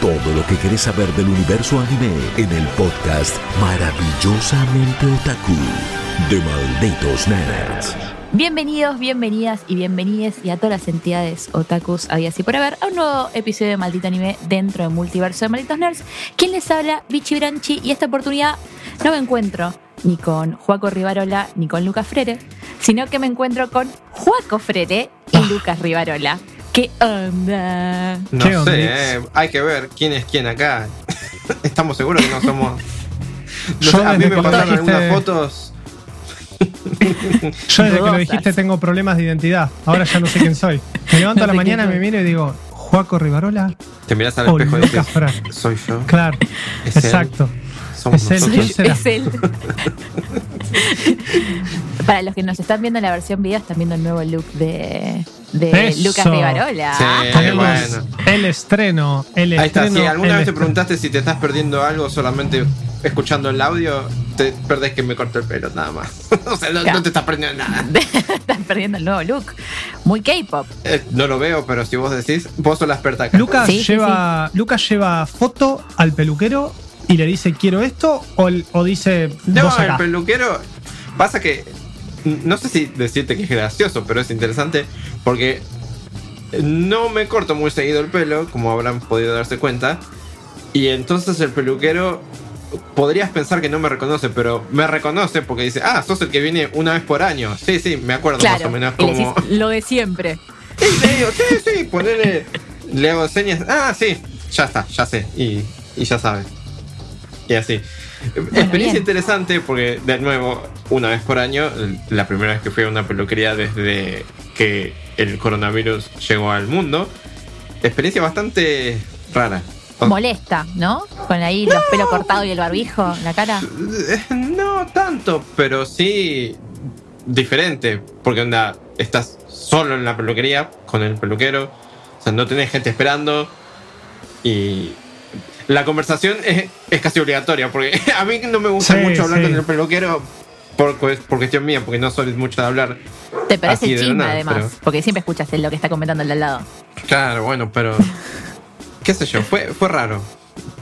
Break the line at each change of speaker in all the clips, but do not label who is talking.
Todo lo que querés saber del universo anime en el podcast Maravillosamente Otaku de Malditos Nerds.
Bienvenidos, bienvenidas y bienvenides y a todas las entidades otakus había así por haber a un nuevo episodio de Maldito Anime dentro del multiverso de Malditos Nerds. ¿Quién les habla? Bichi Branchi y esta oportunidad no me encuentro ni con Juaco Rivarola ni con Lucas Frere, sino que me encuentro con Juaco Frere y Lucas Rivarola. ¿Qué onda?
No
¿Qué onda?
sé, eh, hay que ver quién es quién acá. Estamos seguros que no somos. No
Yo
sé, a mí me pasaron
dijiste-
algunas fotos.
Yo desde que lo dijiste tengo problemas de identidad. Ahora ya no sé quién soy. Me levanto a la mañana, me miro y digo, Juaco Rivarola.
Te mirás al espejo y dices, soy yo.
Claro,
Es él. Somos
Es él.
Es él. Para los que nos están viendo en la versión video, están viendo el nuevo look de, de
Eso.
Lucas Rivarola.
Sí.
Tenemos
bueno.
el estreno. El
Ahí está, si alguna vez te preguntaste si te estás perdiendo algo solamente escuchando el audio, te perdés que me corto el pelo, nada más. o sea, no, te estás perdiendo nada.
Están perdiendo el nuevo look. Muy K-pop.
Eh, no lo veo, pero si vos decís, vos sos la experta acá.
Lucas,
Sí, sí,
lleva, Lucas lleva foto al peluquero y le dice quiero esto o, o dice
No, el peluquero. Pasa que. No sé si decirte que es gracioso, pero es interesante porque no me corto muy seguido el pelo, como habrán podido darse cuenta. Y entonces el peluquero. Podrías pensar que no me reconoce, pero me reconoce porque dice, ah, sos el que viene una vez por año. Sí, sí, me acuerdo más o menos como.
lo de siempre.
Y le digo, sí, sí, ponele. Le hago señas. Ah, sí, ya está, ya sé. Y, y ya sabe. Y así. Experiencia
bien.
interesante porque, de nuevo, una vez por año, la primera vez que fui a una peluquería desde que el coronavirus llegó al mundo. Experiencia bastante rara.
Molesta, ¿no? Con ahí los pelos cortados y el barbijo en la cara.
Eh, No tanto, pero sí diferente. Porque onda, estás solo en la peluquería con el peluquero. O sea, no tenés gente esperando. Y la conversación es, es casi obligatoria. Porque a mí no me gusta
Sí,
mucho hablar
sí.
con el peluquero. Por, por cuestión mía, porque no soy mucho de hablar.
Te parece chisme, además.
pero-
Porque siempre escuchas lo que está comentando el de al lado.
Claro, bueno, pero. ¿Qué sé yo? Fue, fue raro.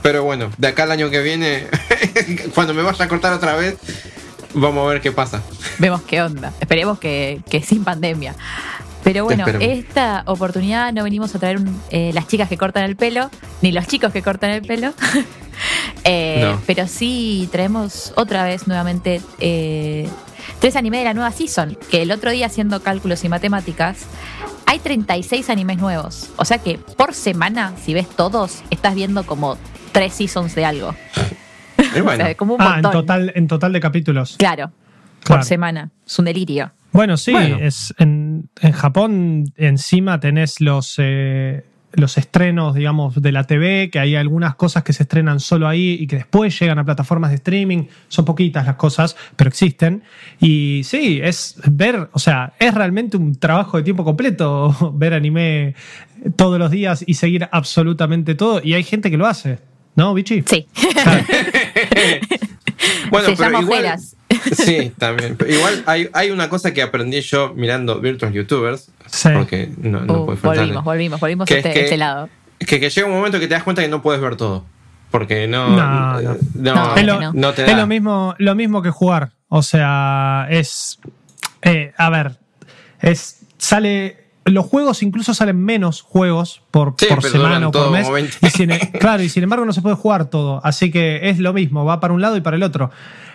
Pero bueno, de acá al año que viene, cuando me vaya a cortar otra vez, vamos a ver qué pasa.
Vemos qué onda. Esperemos que, que sin pandemia. Pero bueno, esta oportunidad no venimos a traer un- eh, las chicas que cortan el pelo, ni los chicos que cortan el pelo. Eh,
No.
Pero sí traemos otra vez nuevamente eh, tres animes de la nueva season. Que el otro día, haciendo cálculos y matemáticas, hay 36 animes nuevos. O sea que por semana, si ves todos, estás viendo como tres seasons de algo.
Y bueno,
O sea, como un
Ah, en total, en total de capítulos.
Claro,
Claro.
por semana. Es un delirio.
Bueno, sí,
Bueno.
Es, en, en Japón encima tenés los, eh, los estrenos, digamos, de la TV, que hay algunas cosas que se estrenan solo ahí y que después llegan a plataformas de streaming. Son poquitas las cosas, pero existen. Y sí, es ver, o sea, es realmente un trabajo de tiempo completo ver anime todos los días y seguir absolutamente todo. Y hay gente que lo hace, ¿no, Bichi?
Sí.
Claro.
bueno,
Se
pero
llama
igual,
ojeras.
Sí, también. Pero igual hay, hay una cosa que aprendí yo mirando Virtual YouTubers,
Sí.
porque no, no
Uh,
puede faltar.
volvimos, volvimos, volvimos
Que
a
es
este,
que-
este lado.
Que, que llega un momento que te das cuenta que no puedes ver todo. Porque no.
No, no.
No,
es, lo,
no.
no te
es
da.
lo mismo, lo mismo que jugar. O sea, es. eh, a ver, es. Sale. Los juegos incluso salen menos juegos por,
Sí,
por
pero
semana o por mes.
como 20.
Y sin- claro, y sin embargo no se puede jugar todo. Así que es lo mismo, va para un lado y para el otro.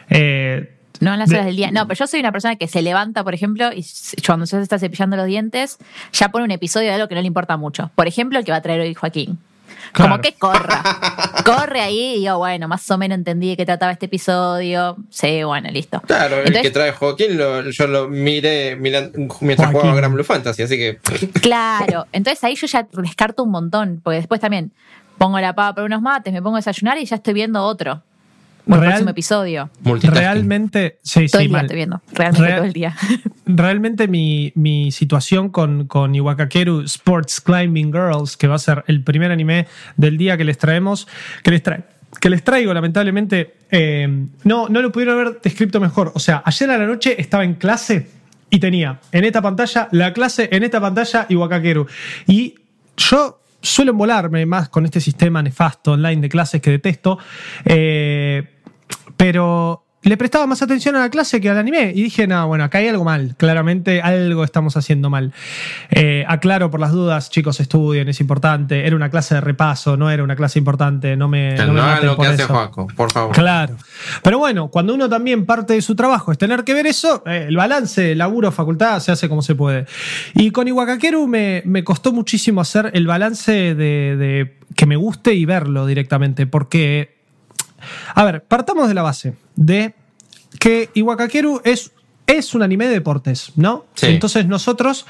Eh,
No en las
De-
horas del día. No, pero yo soy una persona que se levanta, por ejemplo, y cuando se está cepillando los dientes, ya pone un episodio de algo que no le importa mucho. Por ejemplo, el que va a traer hoy Joaquín.
Claro.
Como que corra. Corre ahí y digo, bueno, más o menos entendí de qué trataba este episodio. Sí, bueno, listo.
Claro, el que trae Joaquín lo- yo lo miré miran- mientras
Joaquín.
jugaba Gran Blue Fantasy, así que.
Claro, entonces ahí yo ya descarto un montón, porque después también pongo la pava para unos mates, me pongo a desayunar y ya estoy viendo otro. O el
Real-
próximo episodio.
Realmente, sí,
Todo
sí,
el día
mal.
estoy viendo. Realmente
Real-
todo el día.
Realmente mi, mi situación con, con Iwakakeru Sports Climbing Girls, que va a ser el primer anime del día que les traemos, que les, trae, que les traigo, lamentablemente, eh, no, no lo pudieron haber descrito mejor. O sea, ayer a la noche estaba en clase y tenía en esta pantalla la clase, en esta pantalla Iwakakeru. Y yo suelo volarme más con este sistema nefasto online de clases que detesto, eh, pero le prestaba más atención a la clase que al anime y dije, no, bueno, acá hay algo mal, claramente algo estamos haciendo mal. Eh, aclaro por las dudas, chicos, estudien, es importante, era una clase de repaso, no era una clase importante, no me... No me
no hagan
maten
lo que hace. Joaco, por favor.
Claro. Pero bueno, cuando uno también parte de su trabajo es tener que ver eso, eh, el balance, laburo, facultad, se hace como se puede. Y con Iwakakeru me, me costó muchísimo hacer el balance de, de que me guste y verlo directamente, porque, a ver, partamos de la base de que Iwakakeru es... Es un anime de deportes, ¿no?
Sí.
Entonces nosotros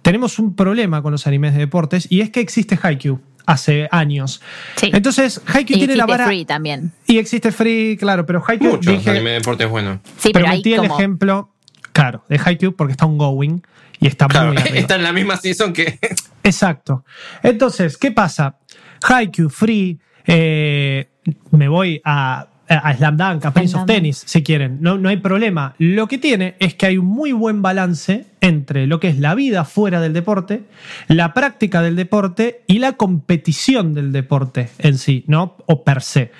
tenemos un problema con los animes de deportes y es que existe Haikyuu hace años.
Sí.
Entonces Haikyuu
Y
tiene la
existe
vara...
Free también.
Y existe Free, claro, pero Haikyuu
Muchos
dije,
anime de deporte es bueno.
Sí,
pero
pero, hay
el
como...
ejemplo, claro, de Haikyuu porque está ongoing y está
Claro,
muy arriba.
está en la misma season que.
Exacto. Entonces, ¿qué pasa? Haikyuu, Free, eh, me voy a, a Slam Dunk, a Prince of. Tennis, si quieren. No, no hay problema. Lo que tiene es que hay un muy buen balance entre lo que es la vida fuera del deporte, la práctica del deporte y la competición del deporte en sí, ¿no? O per se.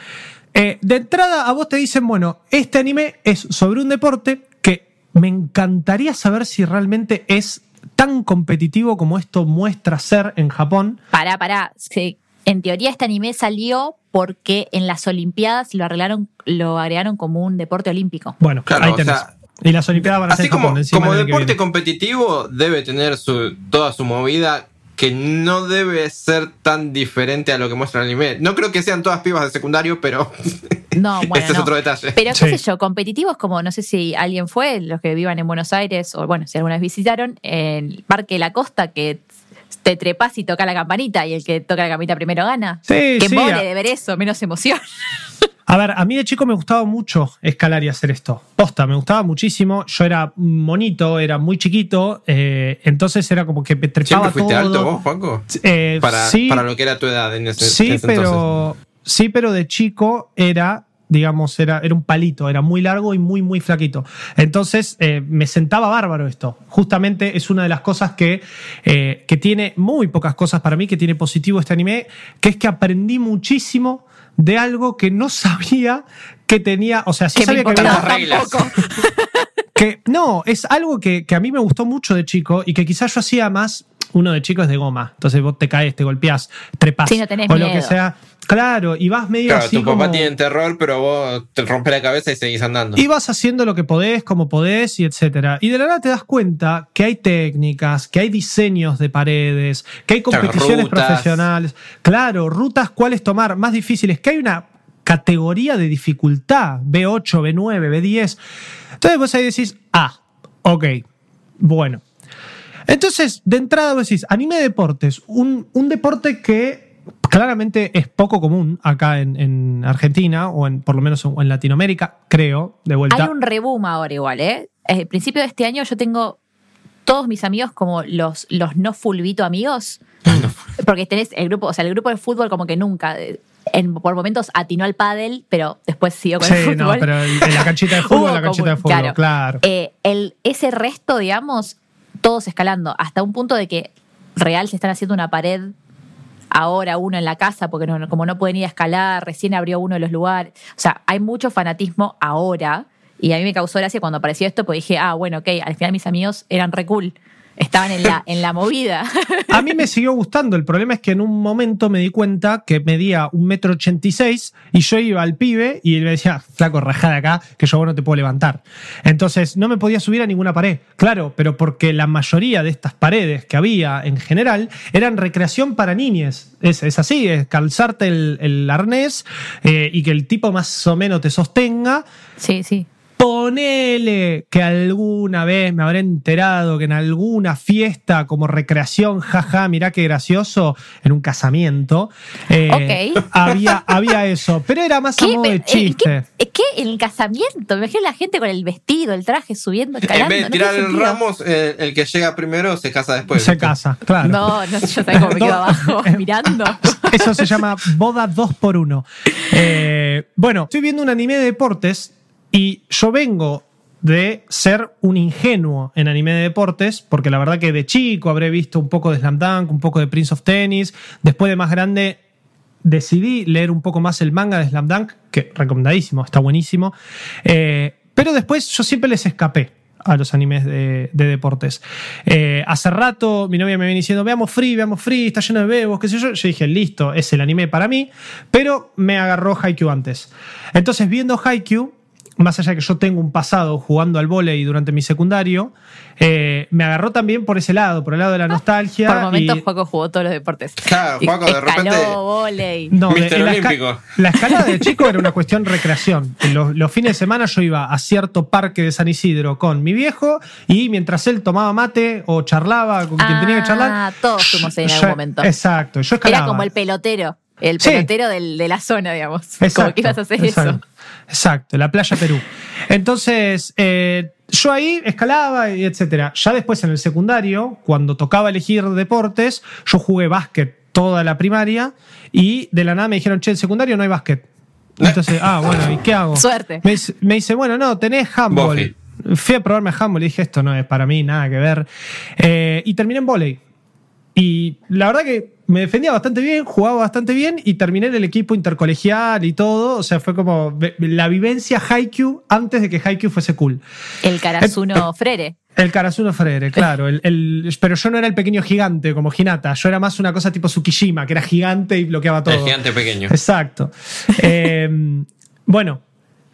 Eh, de entrada, a vos te dicen, bueno, este anime es sobre un deporte que me encantaría saber si realmente es tan competitivo como esto muestra ser en Japón.
Pará, pará. Sí, En teoría este anime salió porque en las Olimpiadas lo arreglaron, lo agregaron como un deporte olímpico.
Bueno,
Claro,
ahí
o
tenés.
sea,
y las Olimpiadas van a ser
Así como,
Japón,
deporte competitivo, debe tener su, toda su movida que no debe ser tan diferente a lo que muestra el anime. No creo que sean todas pibas de secundario, pero
No, bueno,
este es
no.
otro detalle.
Pero qué
Sí.
sé yo, competitivos como, no sé si alguien fue, los que vivan en Buenos Aires, o bueno, si alguna vez visitaron, el Parque La Costa, que te trepas y toca la campanita, y el que toca la campanita primero gana.
Sí,
que
sí,
de ver eso, menos emoción.
A ver, a mí de chico me gustaba mucho escalar y hacer esto. Posta, me gustaba muchísimo. Yo era monito, era muy chiquito, eh, entonces era como que me trepaba
¿Siempre fuiste
todo.
alto vos, Juanco?
Eh,
Para,
sí,
para lo que era tu edad en ese,
sí,
en ese
pero sí, pero de chico era, digamos, era, era un palito, era muy largo y muy, muy flaquito. Entonces eh, me sentaba bárbaro esto. Justamente es una de las cosas que, eh, que tiene muy pocas cosas para mí que tiene positivo este anime, que es que aprendí muchísimo de algo que no sabía que tenía, o sea, sí
que
sabía que
las reglas.
que no, es algo que, que a mí me gustó mucho de chico y que quizás yo hacía más. Uno de chico es de goma. Entonces vos te caes, te golpeás, trepás.
Sí, no tenés
o lo que sea. Claro, y vas medio
Claro,
así
tu papá
como-
tiene terror, pero vos te rompes la cabeza y seguís andando.
Y vas haciendo lo que podés, como podés, y etcétera. Y de la nada te das cuenta que hay técnicas, que hay diseños de paredes, que hay competiciones profesionales. Claro, rutas cuáles tomar más difíciles, que hay una categoría de dificultad, B8, B9, B10. Entonces vos ahí decís, ah, ok, bueno. Entonces, de entrada vos decís, anime de deportes, un, un deporte que claramente es poco común acá en, en Argentina, o en, por lo menos en, en Latinoamérica, creo, de vuelta.
Hay un reboom ahora igual, ¿eh? Al principio de este año yo tengo todos mis amigos como los, los no fulvito amigos. Porque tenés el grupo, o sea, el grupo de fútbol como que nunca, eh, en, por momentos atinó al pádel, pero después siguió con el
Sí,
fútbol.
no, pero en la canchita de fútbol, la canchita de fútbol,
claro.
claro.
Eh, el, ese resto, digamos, todos escalando, hasta un punto de que real se están haciendo una pared ahora uno en la casa, porque no, como no pueden ir a escalar, recién abrió uno de los lugares. O sea, hay mucho fanatismo ahora. Y a mí me causó gracia cuando apareció esto, porque dije, ah, bueno, ok, al final mis amigos eran re cool. Estaban en la, en la movida.
A mí me siguió gustando. El problema es que en un momento me di cuenta que medía un metro ochenta y seis y yo iba al pibe y él me decía, flaco, rajada acá, que yo vos no te puedo levantar. Entonces no me podía subir a ninguna pared. Claro, pero porque la mayoría de estas paredes que había en general eran recreación para niñes. Es, es así, es calzarte el, el arnés eh, y que el tipo más o menos te sostenga.
Sí, sí.
Ponele que alguna vez me habré enterado que en alguna fiesta como recreación, jaja, mirá qué gracioso, en un casamiento, eh,
Ok.
había, había eso, pero era más a modo de
Eh,
chiste.
¿qué, ¿Qué? ¿En el casamiento? Me imagino la gente con el vestido, el traje, subiendo,
En
escalando.
vez de tirar el ramos, eh, el que llega primero se casa después.
Se
¿viste?
casa, claro.
No, no, yo sabía cómo me quedo abajo mirando.
Eso se llama boda 2 por 1 bueno, estoy viendo un anime de deportes y yo vengo de ser un ingenuo en anime de deportes, porque la verdad que de chico habré visto un poco de Slam Dunk, un poco de Prince of Tennis, después de más grande decidí leer un poco más el manga de Slam Dunk, que recomendadísimo, está buenísimo, Eh, pero después yo siempre les escapé a los animes de, de deportes. Eh, hace rato mi novia me viene diciendo, veamos Free, veamos Free, está lleno de bebos, qué sé yo. Yo dije, listo, es el anime para mí, pero me agarró Haikyuu antes. Entonces, viendo Haikyuu, más allá de que yo tengo un pasado jugando al vóley durante mi secundario, eh, me agarró también por ese lado, por el lado de la nostalgia.
Por momentos,
y-
Juaco jugó todos los deportes.
Claro, Juaco, de repente-
volei.
No, de- la, esca-
Olímpico.
la escalada de chico era una cuestión recreación. Los, los fines de semana yo iba a cierto parque de San Isidro con mi viejo y mientras él tomaba mate o charlaba con quien tenía que charlar.
Ah, todos fuimos ahí en
yo-
algún momento.
Exacto, yo escalaba.
Era como el pelotero. El
Sí.
pelotero del- de la zona, digamos.
Exacto,
como que ibas a hacer
exacto,
eso.
Exacto, la playa Perú. Entonces, eh, yo ahí escalaba y etcétera. Ya después en el secundario, cuando tocaba elegir deportes, yo jugué básquet toda la primaria y de la nada me dijeron, che, en secundario no hay básquet. Entonces, ah, bueno, ¿y qué hago?
Suerte.
Me, dice- me dice, bueno, no, tenés handball. Fui a probarme handball y dije, esto no es para mí, nada que ver. Eh, y terminé en volei. Y la verdad que me defendía bastante bien, jugaba bastante bien y terminé en el equipo intercolegial y todo. O sea, fue como la vivencia Haikyuu antes de que Haikyuu fuese cool.
El Karasuno Frere.
El Karasuno Frere, claro. El, el- pero yo no era el pequeño gigante como Hinata. Yo era más una cosa tipo Tsukishima, que era gigante y bloqueaba todo.
El gigante pequeño.
Exacto. Eh, bueno,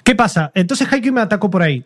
¿qué pasa? Entonces Haikyuu me atacó por ahí.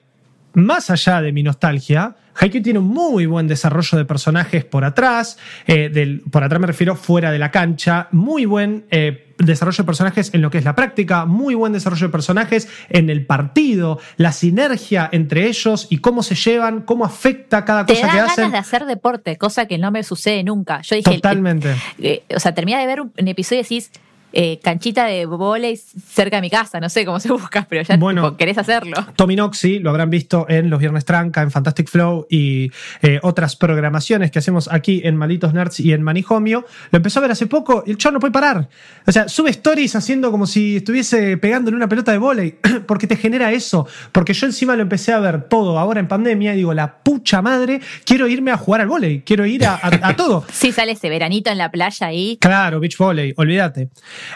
Más allá de mi nostalgia, Haikyuu tiene un muy buen desarrollo de personajes por atrás, eh, del, por atrás me refiero fuera de la cancha, muy buen eh, desarrollo de personajes en lo que es la práctica, muy buen desarrollo de personajes en el partido, la sinergia entre ellos y cómo se llevan, cómo afecta cada
Te
cosa
da
que
ganas
hacen.
de hacer deporte, cosa que no me sucede nunca. Yo dije,
Totalmente.
eh, o sea, termina de ver un, un episodio y decís, eh, canchita de volei cerca de mi casa, no sé cómo se busca, pero ya
Bueno.
tipo, querés hacerlo.
Tominoxi, lo habrán visto en Los Viernes Tranca, en Fantastic Flow y eh, otras programaciones que hacemos aquí en Malitos Nerds y en Manijomio. Lo empezó a ver hace poco y el chavo no puede parar. O sea, sube stories haciendo como si estuviese pegando en una pelota de vóley, porque te genera eso. Porque yo encima lo empecé a ver todo ahora en pandemia y digo, la pucha madre, quiero irme a jugar al vóley, quiero ir a, a- a todo.
Sí, sale ese veranito en la playa ahí.
Claro, beach volley, olvídate.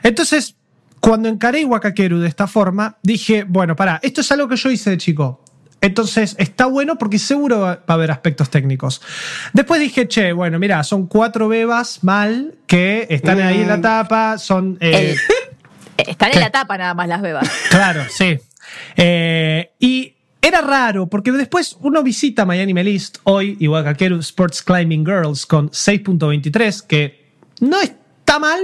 Entonces, cuando encaré Wakakeru de esta forma, dije, bueno, pará, esto es algo que yo hice de chico. Entonces está bueno porque seguro va a haber aspectos técnicos. Después dije, che, bueno, mira, son cuatro bebas mal que están ahí en la tapa, son... eh,
El- Están en la tapa nada más las bebas.
Claro, sí. Eh, y era raro, porque después uno visita Anime List hoy y Wakakeru Sports Climbing Girls con 6.23, que no está mal,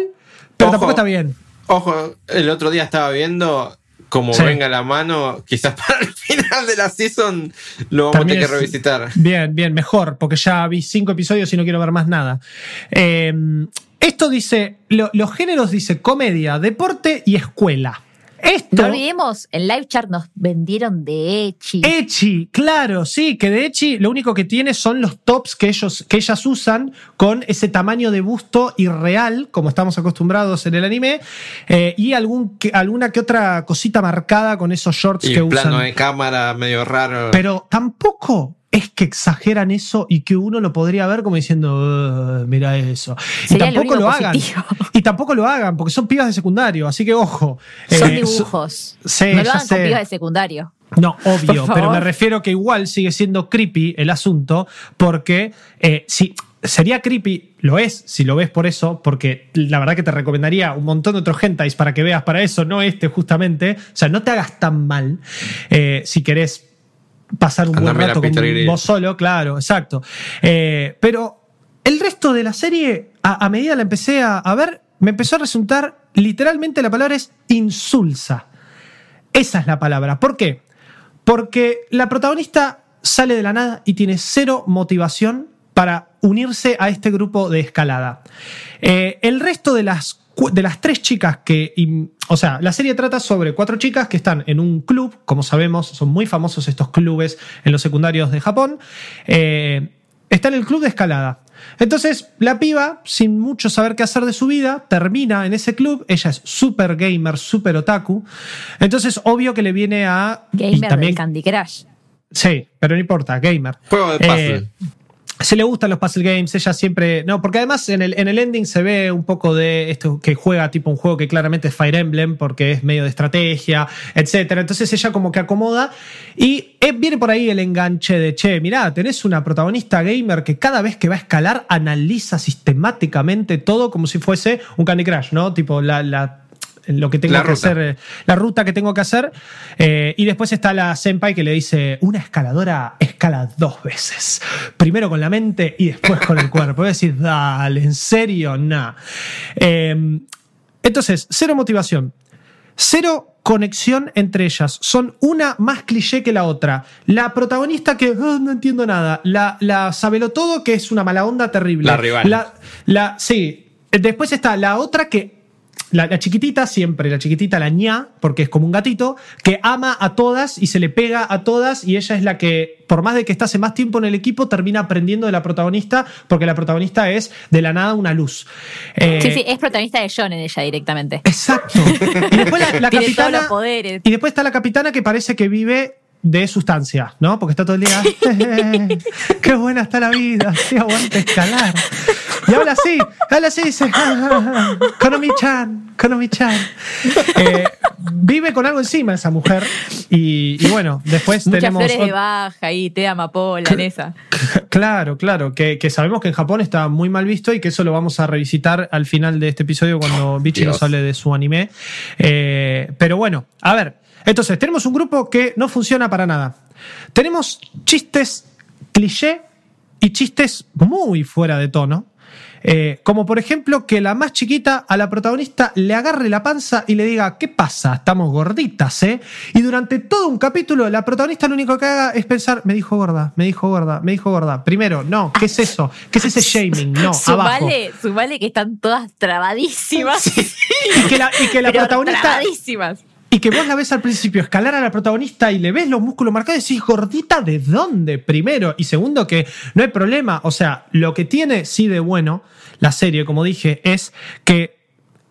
pero
Ojo.
tampoco está bien.
Ojo, el otro día estaba viendo como
Sí.
venga la mano, quizás para el final de la season lo vamos
También
a tener que revisitar.
Bien, bien, mejor, porque ya vi cinco episodios y no quiero ver más nada. Eh, esto dice, lo- los géneros dice comedia, deporte y escuela. Esto...
No olvidemos, en Live Chart nos vendieron de Echi.
Echi, claro, sí, que de Echi lo único que tiene son los tops que, ellos, que ellas usan con ese tamaño de busto irreal, como estamos acostumbrados en el anime, eh, y algún, que- alguna que otra cosita marcada con esos shorts
Y
que
plano
usan.
de cámara medio raro.
Pero tampoco es que exageran eso y que uno lo podría ver como diciendo, "Uh, mira eso. Y
Sería
tampoco lo, hagan. Y tampoco lo hagan, porque son pibas de secundario, así que ojo.
Son
Eh,
dibujos.
sí,
no lo hagan con pibas de secundario.
No, obvio, pero me refiero que igual sigue siendo creepy el asunto, porque eh, si sería creepy, lo es, si lo ves por eso, porque la verdad que te recomendaría un montón de otros hentais para que veas para eso, no este justamente. O sea, no te hagas tan mal eh, si querés pasar un buen rato con vos solo, claro, exacto. Eh, pero el resto de la serie, a, a medida la empecé a, a ver, me empezó a resultar, literalmente la palabra es insulsa. Esa es la palabra. ¿Por qué? Porque la protagonista sale de la nada y tiene cero motivación para unirse a este grupo de escalada. Eh, el resto de las, de las tres chicas que... O sea, la serie trata sobre cuatro chicas que están en un club, como sabemos, son muy famosos estos clubes en los secundarios de Japón. Eh, está en el club de escalada. Entonces, la piba, sin mucho saber qué hacer de su vida, termina en ese club. Ella es súper gamer, súper otaku. Entonces, obvio que le viene a.
Gamer también, Candy Crush.
Sí, pero no importa, gamer.
Juego de puzzle.
Eh, se le gustan los puzzle games, ella siempre. No, porque además en el, en el ending se ve un poco de esto que juega tipo un juego que claramente es Fire Emblem, porque es medio de estrategia, etc. Entonces ella como que acomoda y eh, viene por ahí el enganche de che, mirá, tenés una protagonista gamer que cada vez que va a escalar analiza sistemáticamente todo como si fuese un Candy Crush, ¿no? Tipo la lo que tengo que hacer, eh, la ruta que tengo que hacer. Eh, y después está la Senpai que le dice: Una escaladora escala dos veces. Primero con la mente y después con el cuerpo. Voy a decir, dale, ¿en serio? Nah. Em, entonces, cero motivación. Cero conexión entre ellas. Son una más cliché que la otra. La protagonista que oh, no entiendo nada. La, la sabelo todo que es una mala onda terrible.
La rival.
La, la, sí. Después está la otra que la, chiquitita siempre, la chiquitita, la ña, porque es como un gatito, que ama a todas y se le pega a todas y ella es la que, por más de que estase más tiempo en el equipo, termina aprendiendo de la protagonista porque la protagonista es de la nada una luz.
Eh, sí, sí, es protagonista de John en ella directamente.
Exacto. Y después la, capitana...
poderes.
Y después está la capitana que parece que vive de sustancia, ¿no? Porque está todo el día, qué buena está la vida, sí aguanta escalar. Y habla así, habla así, dice, Konomi-chan, Konomi-chan. Eh, vive con algo encima esa mujer. Y, bueno, después
Muchas
tenemos.
flores de baja y té amapola en esa.
Claro, claro, que, sabemos que en Japón está muy mal visto y que eso lo vamos a revisitar al final de este episodio cuando Bichi nos hable de su anime. Eh, pero bueno, a ver, entonces, tenemos un grupo que no funciona para nada. Tenemos chistes cliché y chistes muy fuera de tono. Eh, como por ejemplo que la más chiquita a la protagonista le agarre la panza y le diga, ¿qué pasa? Estamos gorditas, ¿eh? Y durante todo un capítulo la protagonista lo único que haga es pensar, me dijo gorda, me dijo gorda, me dijo gorda. Primero, no, ¿qué es eso? ¿Qué es ese shaming? No, abajo.
Vale, que están todas trabadísimas.
Y que la, y que la protagonista...
Trabadísimas
y que vos la ves al principio escalar a la protagonista y le ves los músculos marcados y decís, gordita, ¿de dónde? Primero. Y segundo, que no hay problema. O sea, lo que tiene sí de bueno la serie, como dije, es que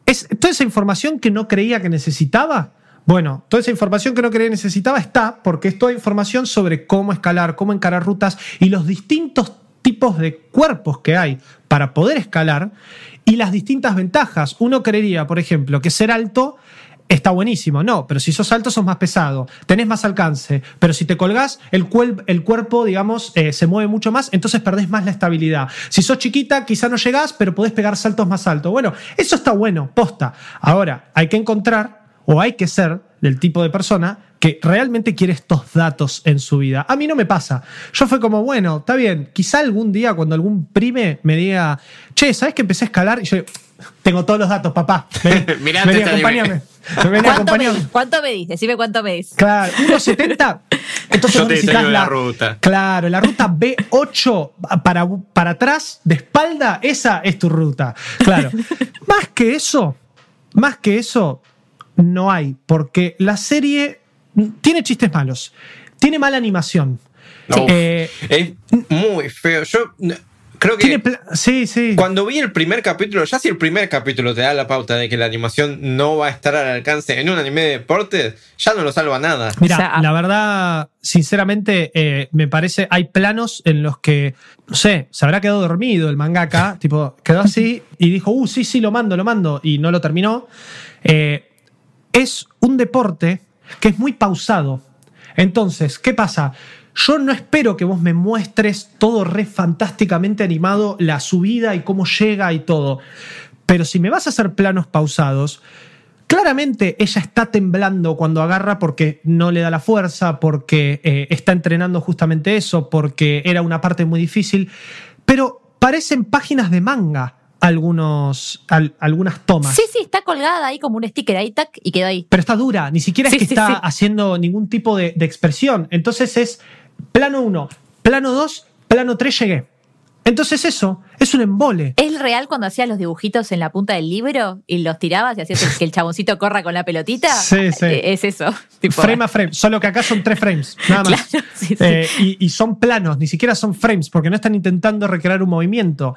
es toda esa información que no creía que necesitaba. Bueno, toda esa información que no creía que necesitaba está porque es toda información sobre cómo escalar, cómo encarar rutas y los distintos tipos de cuerpos que hay para poder escalar y las distintas ventajas. Uno creería, por ejemplo, que ser alto está buenísimo. No, pero si sos alto sos más pesado, tenés más alcance, pero si te colgás, el, el cuerpo, digamos, eh, se mueve mucho más, entonces perdés más la estabilidad. Si sos chiquita, quizá no llegás, pero podés pegar saltos más altos. Bueno, eso está bueno, posta. Ahora, hay que encontrar o hay que ser del tipo de persona que realmente quiere estos datos en su vida. A mí no me pasa. Yo fue como, bueno, está bien, quizá algún día cuando algún prime me diga, che, ¿sabes que empecé a escalar? Y yo, tengo todos los datos, papá. Ven,
Mirá, vení,
acompáñame.
¿Cuánto, medís? ¿Cuánto medís? Decime cuánto medís.
Claro, 1,70. Entonces
Yo te necesitas la, ruta.
Claro, la ruta B8 para, para atrás, de espalda, esa es tu ruta. Claro. más que eso, más que eso, no hay. Porque la serie tiene chistes malos. Tiene mala animación.
Eh, es muy feo. Yo creo que
sí, sí.
cuando vi el primer capítulo, ya si el primer capítulo te da la pauta de que la animación no va a estar al alcance en un anime de deportes, ya no lo salva nada.
Mira, la verdad, sinceramente, eh, me parece, hay planos en los que, no sé, se habrá quedado dormido el mangaka, tipo, quedó así y dijo, uh, sí, sí, lo mando, lo mando, y no lo terminó. Eh, es un deporte que es muy pausado. Entonces, ¿qué pasa? Yo no espero que vos me muestres todo re fantásticamente animado, la subida y cómo llega y todo. Pero si me vas a hacer planos pausados, claramente ella está temblando cuando agarra porque no le da la fuerza, porque eh, está entrenando justamente eso, porque era una parte muy difícil. Pero parecen páginas de manga algunos, al- algunas tomas.
Sí, sí, está colgada ahí como un sticker ahí, tac, y quedó ahí.
Pero está dura, ni siquiera
Sí,
es que
sí,
está
sí.
haciendo ningún tipo de, de expresión. Entonces es plano 1, plano 2, plano 3 llegué. Entonces eso es un embole.
¿Es real cuando hacías los dibujitos en la punta del libro y los tirabas y hacías que el chaboncito corra con la pelotita?
Sí, sí.
Eh, Es eso. tipo-
Frame a frame, solo que acá son tres frames, nada más.
Claro, sí, sí.
Eh, y, y son planos, ni siquiera son frames, porque no están intentando recrear un movimiento.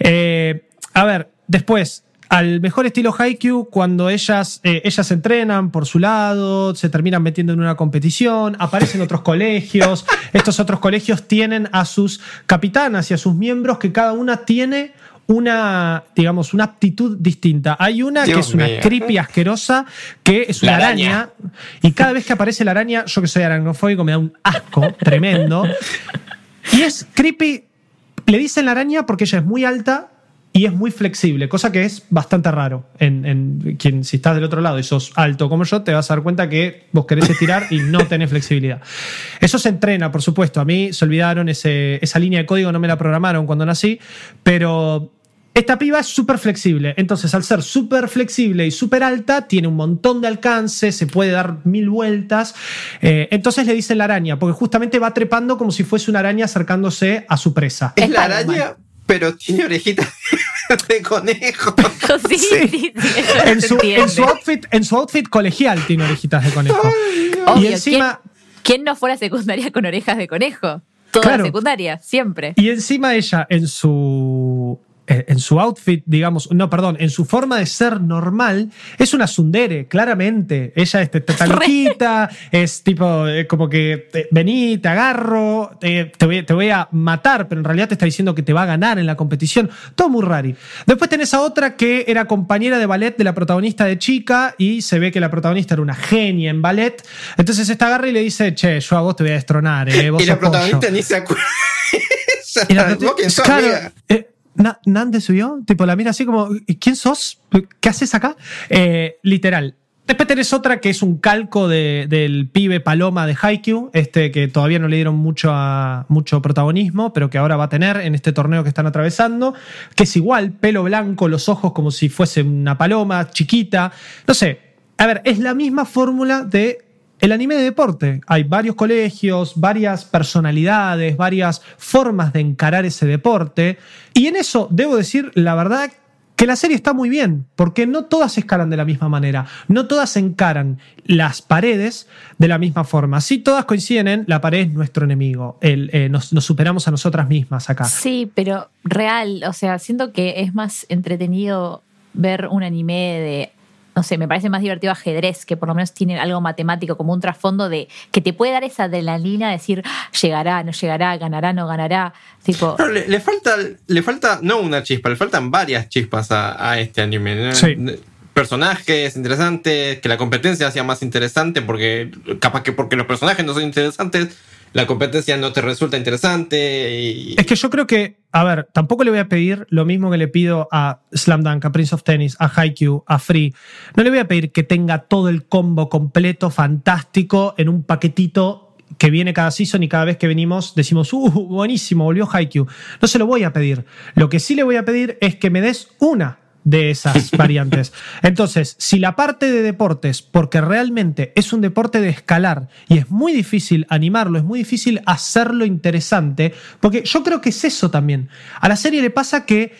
Eh, a ver, después, al mejor estilo Haikyuu, cuando ellas, eh, ellas entrenan por su lado, se terminan metiendo en una competición, aparecen otros colegios, estos otros colegios tienen a sus capitanas y a sus miembros que cada una tiene una, digamos, una aptitud distinta. Hay una que es una
mío.
creepy asquerosa, que es una araña.
araña.
y cada vez que aparece la araña, yo que soy aracnofóbico, me da un asco tremendo. Y es creepy. Le dicen la araña porque ella es muy alta y es muy flexible, cosa que es bastante raro. En, en quien, si estás del otro lado y sos alto como yo, te vas a dar cuenta que vos querés estirar y no tenés flexibilidad. Eso se entrena, por supuesto. A mí se olvidaron ese- esa línea de código, no me la programaron cuando nací, pero esta piba es súper flexible. Entonces, al ser súper flexible y súper alta, tiene un montón de alcance, se puede dar mil vueltas. Eh, entonces le dicen la araña, porque justamente va trepando como si fuese una araña acercándose a su presa.
Es la araña, pero tiene orejitas de conejo.
Sí, sí, sí,
En su,
entiende.
en su outfit, en su outfit colegial tiene orejitas de conejo.
Obvio,
y encima,
¿quién, quién no fuera a secundaria con orejas de conejo? Toda
Claro.
la secundaria, siempre.
y encima ella en su en su outfit, digamos, no, perdón, en su forma de ser normal, es una sundere, claramente. Ella es está loquita, es tipo, eh, como que eh, vení, te agarro, eh, te, voy, te voy a matar, pero en realidad te está diciendo que te va a ganar en la competición. Todo muy rari. Después tenés a otra que era compañera de ballet de la protagonista de chica y se ve que la protagonista era una genia en ballet. Entonces esta agarra y le dice, che, yo a vos te voy a destronar, eh, vos
Y la
sos pollo".
protagonista ni se acuerda.
Y la
vos quién sos,
claro, Na- ¿Nande subió? Tipo, la mira así como, ¿quién sos? ¿Qué haces acá? Eh, literal. Después tenés otra que es un calco de- del pibe Paloma de Haikyuu, este que todavía no le dieron mucho, mucho protagonismo, pero que ahora va a tener en este torneo que están atravesando, que es igual, pelo blanco, los ojos como si fuese una paloma, chiquita. No sé, a ver, es la misma fórmula de el anime de deporte. Hay varios colegios, varias personalidades, varias formas de encarar ese deporte. Y en eso, debo decir, la verdad, que la serie está muy bien, porque no todas escalan de la misma manera, no todas encaran las paredes de la misma forma. Sí, todas coinciden en la pared es nuestro enemigo, eh, nos, nos superamos a nosotras mismas acá.
Sí, pero real, o sea, siento que es más entretenido ver un anime de, no sé, me parece más divertido ajedrez, que por lo menos tiene algo matemático, como un trasfondo de que te puede dar esa adrenalina de decir, "Ah, llegará, no llegará, ganará, no ganará. Tipo,
Pero le, le falta, le falta, no una chispa, le faltan varias chispas a, a este anime. ¿no?
Sí.
Personajes interesantes, que la competencia sea más interesante, porque capaz que porque los personajes no son interesantes, la competencia no te resulta interesante. Y,
Es que yo creo que, a ver, tampoco le voy a pedir lo mismo que le pido a Slam Dunk, a Prince of Tennis, a Haikyuu, a Free. No le voy a pedir que tenga todo el combo completo, fantástico, en un paquetito que viene cada season y cada vez que venimos decimos, uh, buenísimo, volvió Haikyuu. No se lo voy a pedir. Lo que sí le voy a pedir es que me des una de esas variantes. Entonces, si la parte de deportes, porque realmente es un deporte de escalar y es muy difícil animarlo, es muy difícil hacerlo interesante, porque yo creo que es eso también. A la serie le pasa que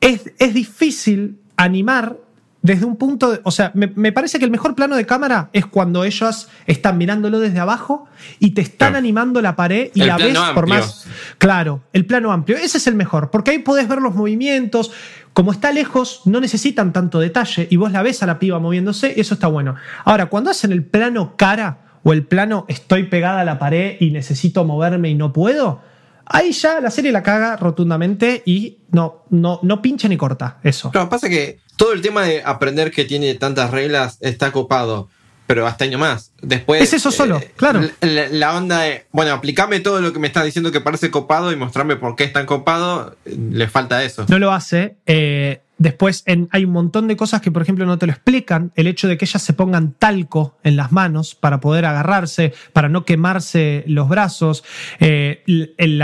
es, es difícil animar desde un punto, de- o sea, me, me parece que el mejor plano de cámara es cuando ellos están mirándolo desde abajo y te están
Claro.
animando la pared y
El
la ves por más Claro, el plano amplio. Ese es el mejor, porque ahí podés ver los movimientos. Como está lejos, no necesitan tanto detalle y vos la ves a la piba moviéndose, eso está bueno. Ahora, cuando hacen el plano cara o el plano estoy pegada a la pared y necesito moverme y no puedo, ahí ya la serie la caga rotundamente y no, no, no pincha ni corta eso.
Claro, pasa que todo el tema de aprender que tiene tantas reglas está copado, pero hasta año más. Después. eh,
Es eso solo, claro.
La, la onda de, bueno, aplicame todo lo que me estás diciendo que parece copado y mostrarme por qué es tan copado, eh, le falta eso.
no lo hace. Eh, después hay un montón de cosas que, por ejemplo, no te lo explican. El hecho de que ellas se pongan talco en las manos para poder agarrarse, para no quemarse los brazos. Eh, el-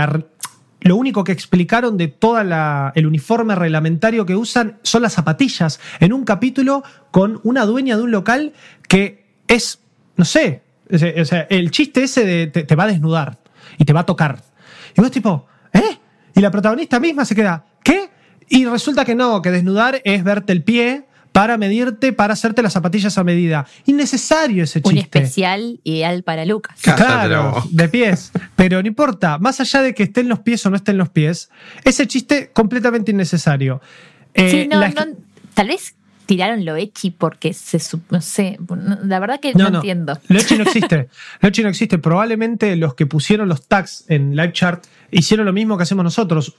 lo único que explicaron de todo el uniforme reglamentario que usan son las zapatillas. En un capítulo con una dueña de un local que es, no sé, o sea, el chiste ese de te, va a desnudar y te va a tocar. Y vos tipo, ¿eh? Y la protagonista misma se queda. Y resulta que no, que desnudar es verte el pie para medirte, para hacerte las zapatillas a medida. Innecesario ese chiste.
Un especial ideal para Lucas.
Claro, de pies. Pero no importa, más allá de que estén los pies o no estén los pies, ese chiste completamente innecesario.
sí, eh, no, no, tal vez tiraron lo echi porque se no sé, la verdad que no, entiendo.
Lo echi no existe. Lo echi no existe. Probablemente los que pusieron los tags en Live Chart hicieron lo mismo que hacemos nosotros.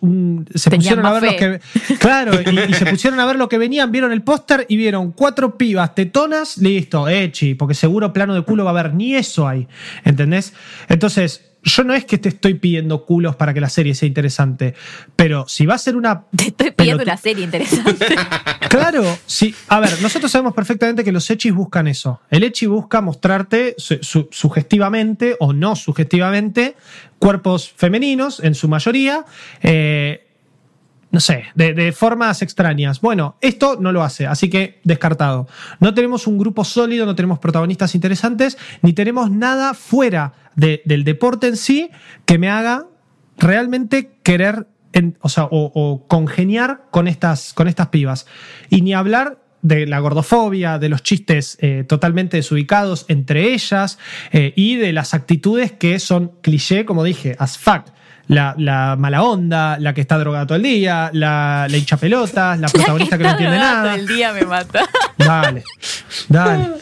se pusieron a ver los que. Claro, y, se pusieron a ver lo que venían, vieron el póster y vieron cuatro pibas tetonas, listo, echi, porque seguro plano de culo va a haber, ni eso hay. ¿Entendés? Entonces, yo no es que te estoy pidiendo culos para que la serie sea interesante, pero si va a ser una.
Te estoy pidiendo una serie interesante.
claro, sí. A ver, nosotros sabemos perfectamente que los echis buscan eso. El echi busca mostrarte sugestivamente o no sugestivamente cuerpos femeninos, en su mayoría. Eh, no sé, de, formas extrañas. Bueno, esto no lo hace, así que descartado. No tenemos un grupo sólido, no tenemos protagonistas interesantes, ni tenemos nada fuera del deporte en sí que me haga realmente querer, o, sea, o, congeniar con estas, con estas pibas. Y ni hablar de la gordofobia, de los chistes eh, totalmente desubicados entre ellas eh, y de las actitudes que son cliché, como dije, as fuck la, mala onda, la que está drogada todo el día, la, la hincha pelotas, la protagonista que, no entiende nada. Todo
el día me mata.
Dale, dale.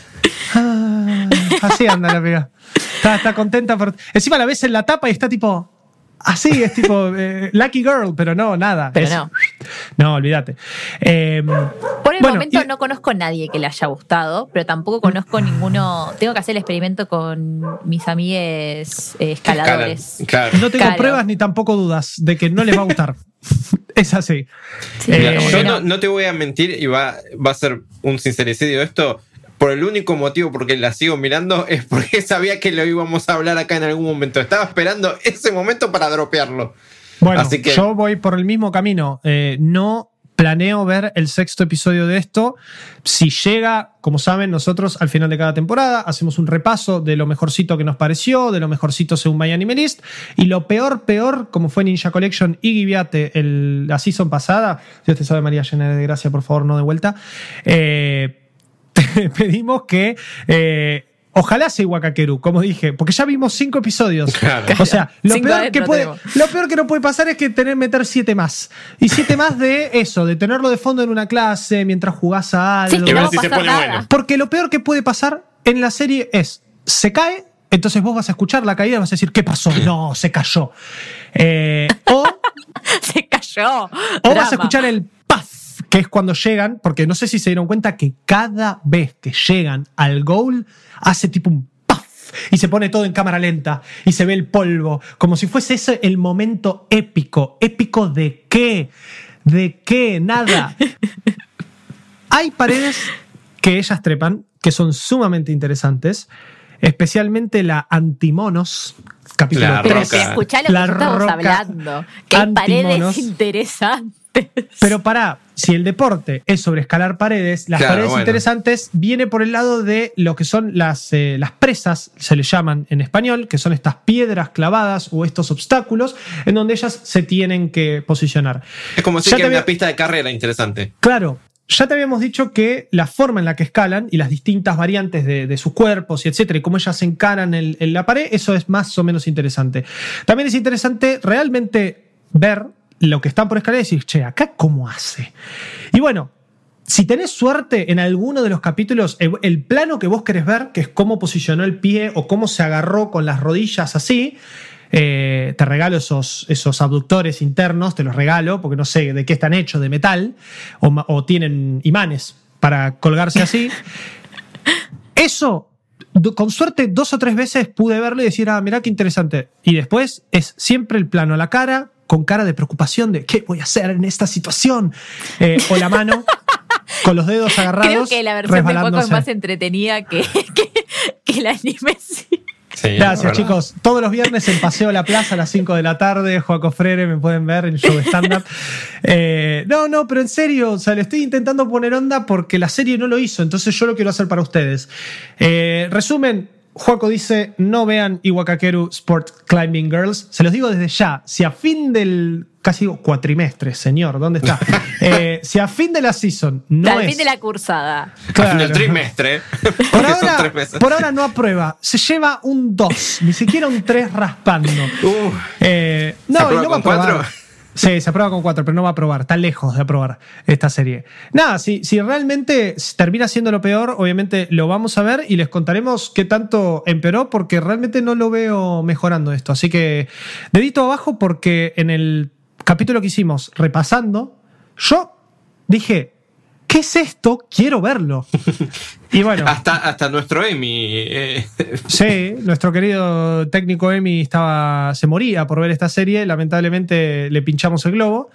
Ah, así anda la pega. Está, está contenta por. Encima la ves en la tapa y está tipo. Así, es tipo eh, Lucky Girl, pero no, nada.
Pero no.
No, olvídate.
Em, Por el momento no conozco a nadie que le haya gustado, pero tampoco conozco ninguno. Tengo que hacer el experimento con mis amigues eh, escaladores.
No tengo pruebas ni tampoco dudas de que no les va a gustar. es así.
Eh, yo no, te voy a mentir y va, va a ser un sincericidio esto por el único motivo porque la sigo mirando es porque sabía que lo íbamos a hablar acá en algún momento. Estaba esperando ese momento para dropearlo.
Bueno, Así que... yo voy por el mismo camino. Eh, no planeo ver el sexto episodio de esto. Si llega, como saben, nosotros al final de cada temporada hacemos un repaso de lo mejorcito que nos pareció, de lo mejorcito según My Anime List, y lo peor, peor, como fue Ninja Collection y Giviate la season pasada. Si usted sabe, María llena de gracia, por favor, no de vuelta. Eh, pedimos que eh, Ojalá sea Wakakeru, como dije, porque ya vimos cinco episodios. O sea, lo peor, que puede, lo peor que no puede pasar es que tener meter siete más. Y siete más de eso, de tenerlo de fondo en una clase mientras jugás a algo. Porque lo peor que puede pasar en la serie es, se cae, entonces vos vas a escuchar la caída y vas a decir, ¿qué pasó? No, se cayó. Eh, o...
se cayó.
O vas a escuchar el que es cuando llegan, porque no sé si se dieron cuenta que cada vez que llegan al goal hace tipo un puff y se pone todo en cámara lenta y se ve el polvo, como si fuese ese el momento épico. ¿Épico de qué? ¿De qué? Nada. Hay paredes que ellas trepan que son sumamente interesantes, especialmente la antimonos, capítulo
la Pero escuchá lo que estamos hablando, que hay paredes interesantes.
Pero para, si el deporte es sobre escalar paredes, las paredes interesantes viene por el lado de lo que son las, eh, las presas, se le llaman en español, que son estas piedras clavadas o estos obstáculos en donde ellas se tienen que posicionar.
Es como si que una pista de carrera interesante.
Claro, ya te habíamos dicho que la forma en la que escalan y las distintas variantes de, sus cuerpos y etcétera, y cómo ellas se encaran en, en, la pared, eso es más o menos interesante. También es interesante realmente ver lo que están por escalar y decir, che, acá cómo hace. Y bueno, si tenés suerte en alguno de los capítulos, el, plano que vos querés ver, que es cómo posicionó el pie o cómo se agarró con las rodillas así, eh, te regalo esos, esos abductores internos, te los regalo, porque no sé de qué están hechos, de metal, o, o tienen imanes para colgarse así. Eso, con suerte, dos o tres veces pude verlo y decir, ah, mirá qué interesante. Y después es siempre el plano a la cara, con cara de preocupación de qué voy a hacer en esta situación. Eh, o la mano con los dedos agarrados.
Creo que la versión de Poco es más entretenida que, que, el anime.
Sí,
Gracias, chicos. Todos los viernes en Paseo a la Plaza a las 5 de la tarde, Joaco Frere, me pueden ver en el show de stand-up. Eh, no, no, pero en serio, o sea, le estoy intentando poner onda porque la serie no lo hizo, entonces yo lo quiero hacer para ustedes. Eh, resumen. Joaco dice, no vean Iwakakeru Sport Climbing Girls. Se los digo desde ya, si a fin del casi digo, cuatrimestre, señor, ¿dónde está? Eh, si a fin de la season no
Al
es...
fin de la cursada.
En el
Claro.
trimestre.
Por ahora, por ahora no aprueba. Se lleva un 2, ni siquiera un 3 raspando.
Uh,
Eh,
¿Se
no, y no va a aprobar.
cuatro?
Sí, se aprueba con 4, pero no va a aprobar. Está lejos de aprobar esta serie. Nada, si, si realmente termina siendo lo peor, obviamente lo vamos a ver y les contaremos qué tanto empeoró, porque realmente no lo veo mejorando esto. Así que, dedito abajo, porque en el capítulo que hicimos, repasando, yo dije, ¿qué es esto? Quiero verlo. Y bueno.
hasta, hasta nuestro Emi. eh,
Sí, nuestro querido técnico Emi estaba, se moría por ver esta serie. Lamentablemente le pinchamos el globo.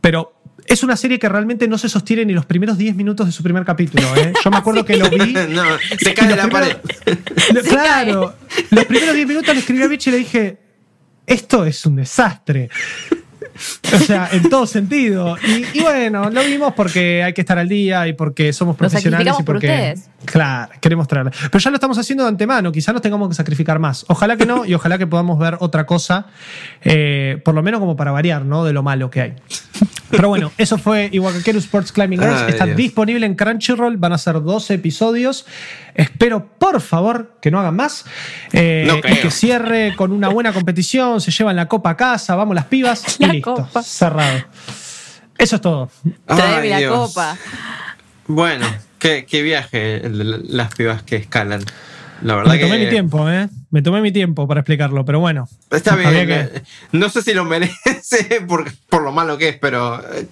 Pero es una serie que realmente no se sostiene ni los primeros 10 minutos de su primer capítulo. ¿eh? Yo me acuerdo que lo vi.
no, se cae de la pared.
lo- claro, los primeros 10 minutos le escribí a Vichy y le dije: Esto es un desastre. O sea, en todo sentido. Y, y bueno, lo vimos porque hay que estar al día y porque somos profesionales y
por
porque.
ustedes.
Claro, queremos traerlo. Pero ya lo estamos haciendo de antemano, quizás nos tengamos que sacrificar más. Ojalá que no, y ojalá que podamos ver otra cosa, eh, por lo menos como para variar, ¿no? De lo malo que hay. Pero bueno, eso fue Iwakakeru Sports Climbing Girls. Está
Dios.
disponible en Crunchyroll. Van a ser 12 episodios. Espero, por favor, que no hagan más. Eh,
No
y que cierre con una buena competición. Se llevan la copa a casa. Vamos las pibas.
La
y listo.
copa.
Cerrado. Eso es todo.
Traeme
Ay,
la
Dios.
copa.
Bueno, qué, qué viaje el de las pibas que escalan. La verdad
Me
que.
tomé mi tiempo, ¿eh? Me tomé mi tiempo para explicarlo, pero bueno.
Está bien.
Que-
eh, No sé si lo merece por, por lo malo que es, pero. eh,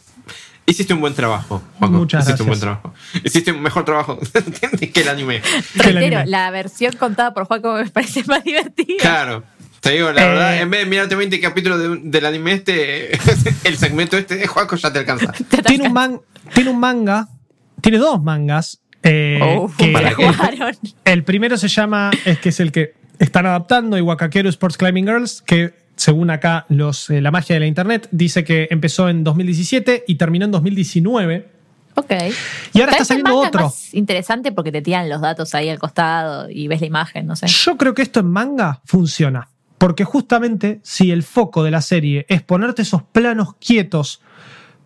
Hiciste un buen trabajo, Juanjo.
Muchas
Hiciste un buen
gracias.
trabajo. Hiciste un mejor trabajo que el anime.
Reitero, la versión contada por Juaco me parece más divertida.
Claro. Te digo, la
Eh,
verdad, en vez de mirarte 20 capítulos de- del anime este, el segmento este de Juaco ya te alcanza.
tiene un, man- tiene un manga, tiene dos mangas. eh,
Oh,
que
¿para
me
qué?
jugaron.
el primero se llama, es que es el que están adaptando, Iwakakeru Sports Climbing Girls, que según acá los, eh, la magia de la internet, dice que empezó en 2017 y terminó en 2019.
Ok.
Y ahora está saliendo
manga es
otro.
más interesante porque te tiran los datos ahí al costado y ves la imagen, no sé.
Yo creo que esto en manga funciona. Porque justamente si el foco de la serie es ponerte esos planos quietos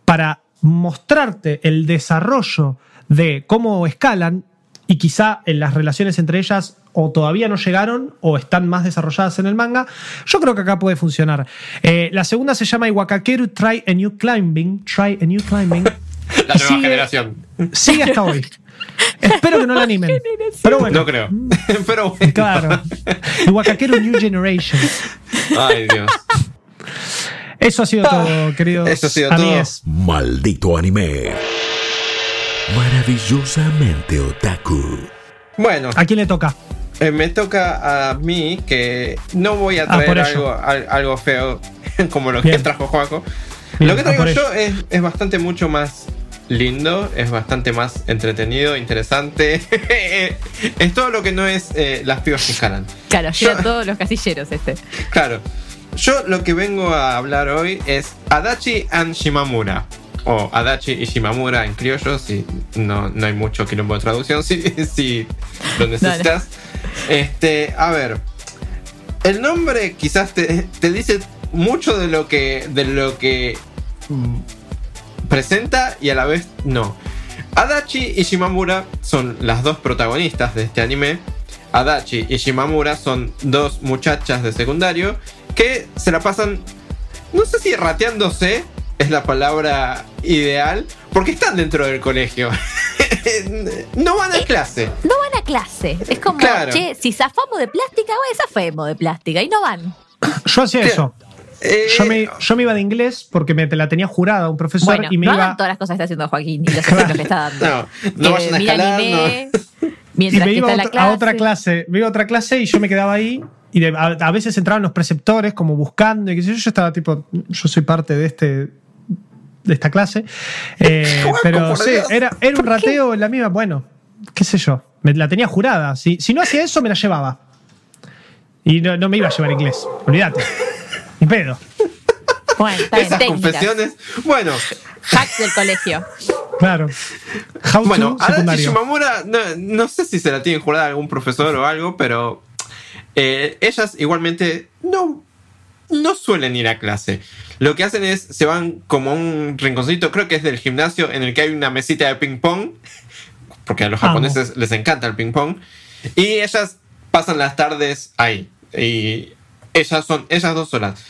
para mostrarte el desarrollo de cómo escalan y quizá en las relaciones entre ellas o todavía no llegaron o están más desarrolladas en el manga, yo creo que acá puede funcionar. Eh, la segunda se llama Iwakakeru Try a New Climbing. Try a New Climbing.
La nueva
Sigue-
generación.
Sigue hasta hoy. Espero que no la animen. Pero bueno.
No creo. Pero bueno.
Claro. Iwakakeru New Generation.
Ay, Dios.
Eso ha sido todo, queridos
Eso ha sido todo.
Maldito anime. Maravillosamente otaku.
Bueno,
¿A quién le toca?
eh, me toca a mí que no voy a
Ah,
traer algo, al- algo feo como lo que trajo Juaco.
Bien,
Lo que
ah,
traigo
por
yo es, es bastante mucho más lindo, es bastante más entretenido, interesante. es todo lo que no es eh, las pibas que escalan.
Claro, llena todos los casilleros este.
Claro. Yo lo que vengo a hablar hoy es Adachi and Shimamura. O Adachi y Shimamura en criollo, si no, no hay mucho quilombo de traducción, si, si lo necesitas. Este, a ver. El nombre quizás te, te dice mucho de lo que. de lo que presenta y a la vez no. Adachi y Shimamura son las dos protagonistas de este anime. Adachi y Shimamura son dos muchachas de secundario que se la pasan, no sé si rateándose es la palabra ideal, porque están dentro del colegio. no van a clase.
No van a clase. Es como,
Claro.
che, si zafamos de plástica, bueno, zafemos de plástica. Y no van.
Yo hacía eso.
Eh,
Yo me, yo me iba de inglés porque me te la tenía jurada un profesor
Bueno,
y me
no
iba.
todas las cosas que está haciendo Joaquín y los ejemplos que le está dando.
no, no
Que
vayan a escalar.
anime,
no.
Y me
que
iba
está
a
la
otra,
clase.
a otra clase. Me iba a otra clase y yo me quedaba ahí. Y de- a, a veces entraban los preceptores como buscando. Y qué sé yo, yo estaba tipo, yo soy parte de este de esta clase. Eh, pero sí, era, era un rateo en la misma. Bueno, qué sé yo. Me la tenía jurada. Si, si no hacía eso, me la llevaba. Y no, no me iba a llevar inglés. Olvídate. Ni pedo.
Bueno, está
Esas confesiones. Bueno,
Hacks del colegio.
Claro. How
bueno,
to secundario.
Shimamura, no, no sé si se la tiene jurada algún profesor o algo, pero eh, ellas igualmente no, no suelen ir a clase. Lo que hacen es, se van como a un rinconcito, creo que es del gimnasio, en el que hay una mesita de ping pong, porque a los
Amo.
japoneses les encanta el ping pong, y ellas pasan las tardes ahí. Y ellas son, ellas dos solas.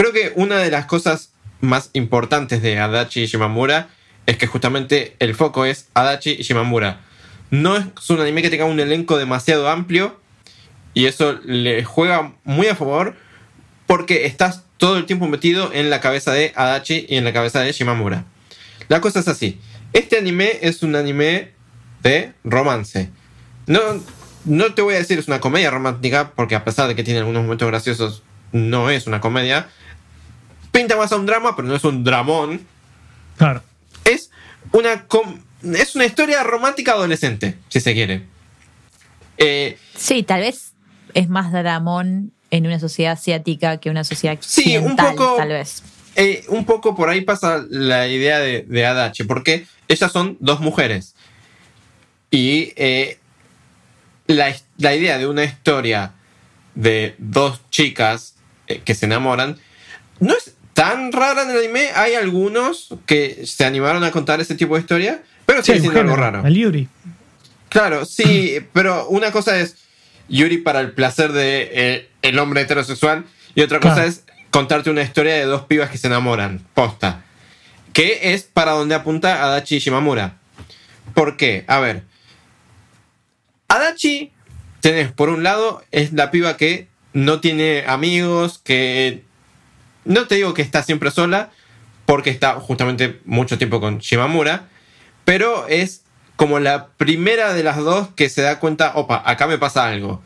Creo que una de las cosas más importantes de Adachi y Shimamura es que justamente el foco es Adachi y Shimamura. No es un anime que tenga un elenco demasiado amplio y eso le juega muy a favor porque estás todo el tiempo metido en la cabeza de Adachi y en la cabeza de Shimamura. La cosa es así. Este anime es un anime de romance. No, no te voy a decir es una comedia romántica porque a pesar de que tiene algunos momentos graciosos, no es una comedia. Pinta más a un drama, pero no es un dramón.
Claro.
Es una, com- es una historia romántica adolescente, si se quiere. Eh,
Sí, tal vez es más dramón en una sociedad asiática que una sociedad
Sí, un poco-
tal vez.
eh, un poco por ahí pasa la idea de, de Adachi, porque ellas son dos mujeres. Y eh, la, la idea de una historia de dos chicas eh, que se enamoran no es tan rara en el anime. Hay algunos que se animaron a contar ese tipo de historia, pero
Sí,
sigue siendo algo raro.
El Yuri.
Claro, sí, pero una cosa es Yuri para el placer de eh, el hombre heterosexual y otra cosa
Claro.
es contarte una historia de dos pibas que se enamoran, posta. Que es para donde apunta Adachi Shimamura. ¿Por qué? A ver. Adachi, tenés por un lado, es la piba que no tiene amigos, que no te digo que está siempre sola, porque está justamente mucho tiempo con Shimamura, pero es como la primera de las dos que se da cuenta, opa, acá me pasa algo.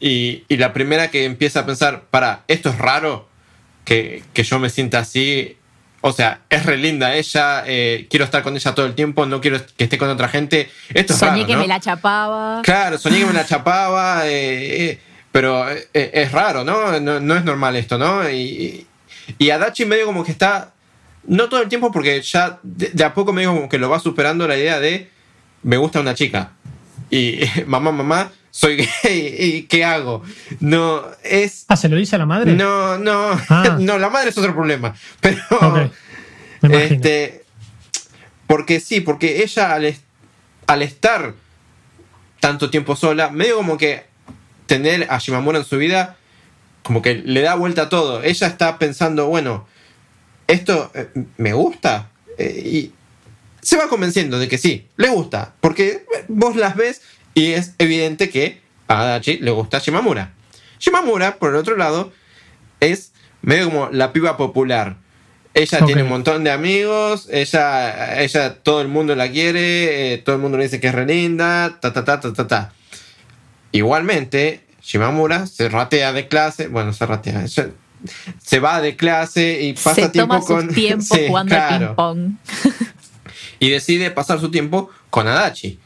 Y, y la primera que empieza a pensar, para, esto es raro, que, que yo me sienta así. O sea, es re linda ella, eh, quiero estar con ella todo el tiempo, no quiero que esté con otra gente. Esto es raro,
que
¿no?
me la chapaba.
Claro, soñé que me la chapaba, eh, eh, pero es raro, ¿no? ¿no? no es normal esto, ¿no? Y, y Adachi medio como que está, no todo el tiempo porque ya de, de a poco medio como que lo va superando la idea de me gusta una chica. Y mamá, mamá, soy gay, ¿y qué hago? No, es...
Ah, ¿se lo dice a la madre?
No, no,
Ah.
no, la madre es otro problema. Pero...
Me.
Este, porque sí, porque ella al, est- al estar tanto tiempo sola, medio como que tener a Shimamura en su vida, como que le da vuelta a todo. Ella está pensando, bueno, esto eh, me gusta. Eh, y se va convenciendo de que sí, le gusta. Porque eh, vos las ves y es evidente que a Adachi le gusta Shimamura. Shimamura, por el otro lado, es medio como la piba popular. Ella tiene un montón de amigos, ella, ella todo el mundo la quiere, eh, todo el mundo le dice que es re linda, ta ta ta ta ta ta. Igualmente, Shimamura se ratea de clase, bueno, se ratea, se va de clase y pasa
Se
tiempo
toma
con
tiempos
Sí,
jugando
claro.
ping pong.
y decide pasar su tiempo con Adachi.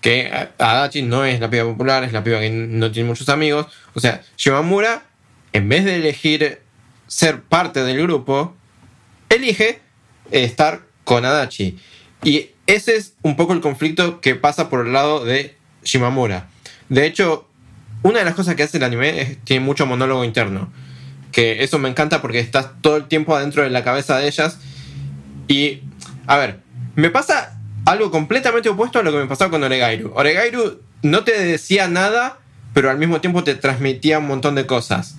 Que Adachi no es la piba popular, es la piba que no tiene muchos amigos. O sea, Shimamura, en vez de elegir ser parte del grupo, elige estar con Adachi. Y ese es un poco el conflicto que pasa por el lado de Shimamura. De hecho, una de las cosas que hace el anime es tiene mucho monólogo interno. Que eso me encanta porque estás todo el tiempo adentro de la cabeza de ellas. Y, a ver, me pasa algo completamente opuesto a lo que me pasaba con Oregairu. Oregairu no te decía nada, pero al mismo tiempo te transmitía un montón de cosas.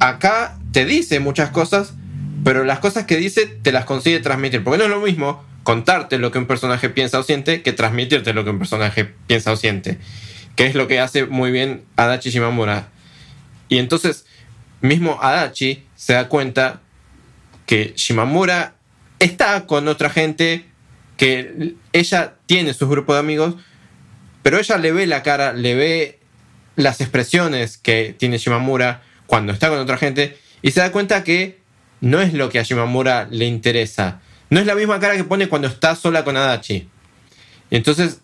Acá te dice muchas cosas, pero las cosas que dice te las consigue transmitir. Porque no es lo mismo contarte lo que un personaje piensa o siente que transmitirte lo que un personaje piensa o siente. Que es lo que hace muy bien Adachi Shimamura. Y entonces, mismo Adachi se da cuenta que Shimamura está con otra gente, que ella tiene su grupo de amigos, pero ella le ve la cara, le ve las expresiones que tiene Shimamura cuando está con otra gente y se da cuenta que no es lo que a Shimamura le interesa. No es la misma cara que pone cuando está sola con Adachi. Y entonces,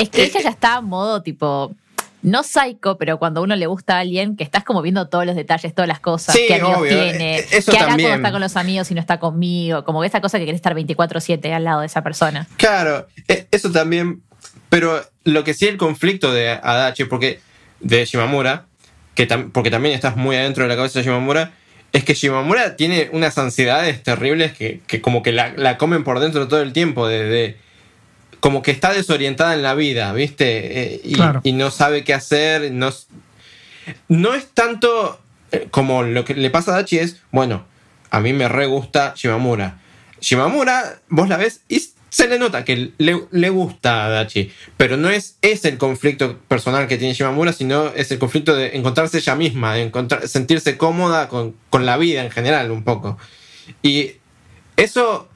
Es que
Eh,
ella ya está en modo tipo. no psycho, pero cuando a uno le gusta a alguien, que estás como viendo todos los detalles, todas las cosas,
Sí,
qué amigos
obvio,
tiene,
eh, eso
qué hará
también.
cuando está con los amigos y no está conmigo, como esa cosa que querés estar 24-7 al lado de esa persona.
Claro, e- eso también. Pero lo que sí el conflicto de Adachi, porque de Shimamura, que tam- porque también estás muy adentro de la cabeza de Shimamura, es que Shimamura tiene unas ansiedades terribles que, que como que la, la comen por dentro todo el tiempo, de, de- como que está desorientada en la vida, ¿viste? Eh, y,
Claro.
y no sabe qué hacer, no, es tanto eh, como lo que le pasa a Adachi es, bueno, a mí me re gusta Shimamura. Shimamura, vos la ves y se le nota que le, le gusta a Adachi, pero no es, es el conflicto personal que tiene Shimamura, sino es el conflicto de encontrarse ella misma, de encontrar, sentirse cómoda con, con la vida en general un poco. Y eso,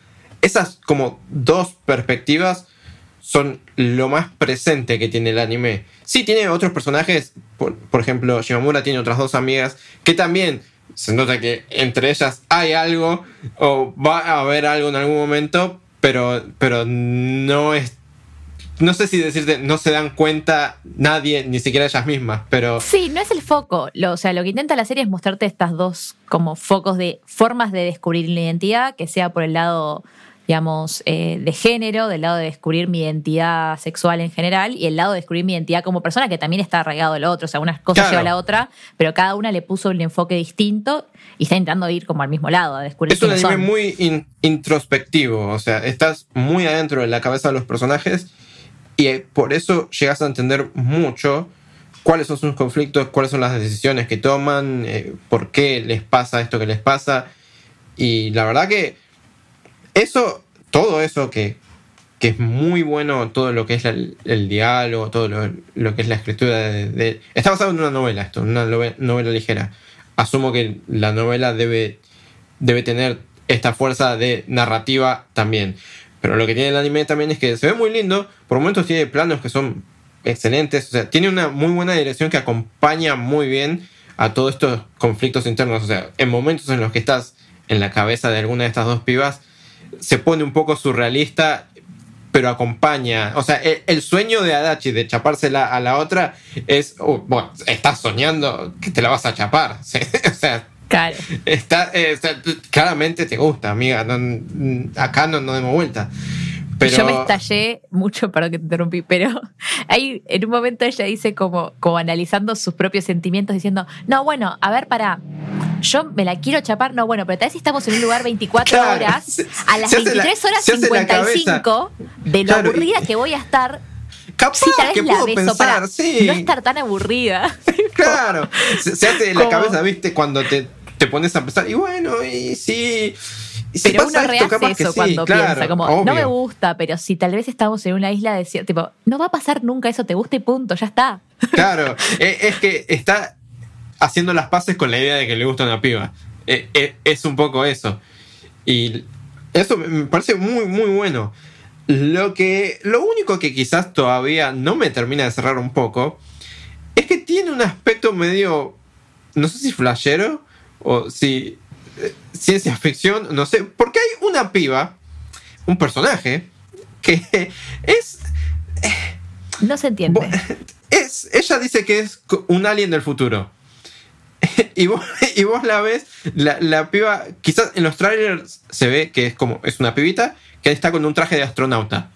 esas como dos perspectivas son lo más presente que tiene el anime. Sí, tiene otros personajes, por, ejemplo, Shimamura tiene otras dos amigas que también se nota que entre ellas hay algo o va a haber algo en algún momento, pero, pero no es... No sé si decirte, no se dan cuenta nadie, ni siquiera ellas mismas, pero...
Sí, no es el foco. Lo, o sea, lo que intenta la serie es mostrarte estas dos como focos de formas de descubrir la identidad, que sea por el lado, digamos, eh, de género, del lado de descubrir mi identidad sexual en general, y el lado de descubrir mi identidad como persona, que también está arraigado a lo otro. O sea, una cosa
Claro.
lleva a la otra, pero cada una le puso un enfoque distinto y está intentando ir como al mismo lado, a descubrir
Es un anime
son.
muy in- introspectivo, o sea, estás muy adentro de la cabeza de los personajes y eh, por eso llegas a entender mucho cuáles son sus conflictos, cuáles son las decisiones que toman, eh, por qué les pasa esto que les pasa. Y la verdad que eso, todo eso que, que es muy bueno, todo lo que es el diálogo, todo lo, lo que es la escritura de, de- Está basado en una novela esto, una nove- novela ligera. Asumo que la novela debe, debe tener esta fuerza de narrativa también. Pero lo que tiene el anime también es que se ve muy lindo, por momentos tiene planos que son excelentes, o sea, tiene una muy buena dirección que acompaña muy bien a todos estos conflictos internos, o sea, en momentos en los que estás en la cabeza de alguna de estas dos pibas, se pone un poco surrealista, pero acompaña, o sea, el, el sueño de Adachi de chapársela a la otra es, bueno, estás soñando que te la vas a chapar, o sea,
Claro.
Está, eh, claramente te gusta, amiga. no- acá no nos demos vuelta. Pero,
Yo me estallé mucho, perdón que te interrumpí, pero ahí en un momento ella dice como, como analizando sus propios sentimientos, diciendo, no, bueno, a ver, para, yo me la quiero chapar, no, bueno, pero tal vez si estamos en un lugar 24
Claro,
horas, a las
se hace la-
23 horas
se hace la
55, de lo
Claro,
aburrida que voy a estar,
capaz
sí, tal vez
que
la
puedo
beso
pensar,
para
sí.
no estar tan aburrida.
Claro, se, se hace en la cabeza, ¿viste? Cuando te, te pones a pensar, y bueno, y sí. Si
Pero uno
esto,
rehace eso
sí,
cuando
claro,
piensa, como,
obvio.
no me gusta, pero si tal vez estamos en una isla de tipo, no va a pasar nunca eso, te gusta y punto, ya está.
Claro, e- es que está haciendo las paces con la idea de que le gusta una piba. E- e- Es un poco eso. Y eso me- me parece muy, muy bueno. Lo que. Lo único que quizás todavía no me termina de cerrar un poco. Es que tiene un aspecto medio. No sé si flashero. O si. Eh, Ciencia ficción. No sé. Porque hay una piba. Un personaje. Que es.
No se entiende.
Es, ella dice que es un alien del futuro. y, vos, y vos la ves, la, la piba, quizás en los trailers se ve que es como, es una pibita que está con un traje de astronauta.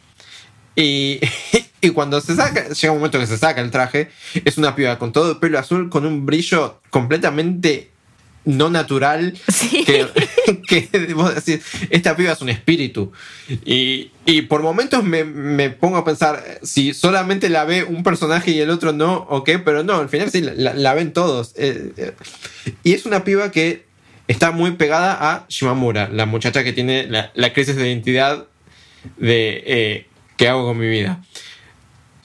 Y, y cuando se saca, llega un momento que se saca el traje, es una piba con todo el pelo azul, con un brillo completamente no natural,
Sí.
que, que vos decís, esta piba es un espíritu. Y, y por momentos me, me pongo a pensar si solamente la ve un personaje y el otro no, o qué, pero no, al final sí, la, la ven todos. Eh, eh, y es una piba que está muy pegada a Shimamura, la muchacha que tiene la, la crisis de identidad de eh, qué hago con mi vida.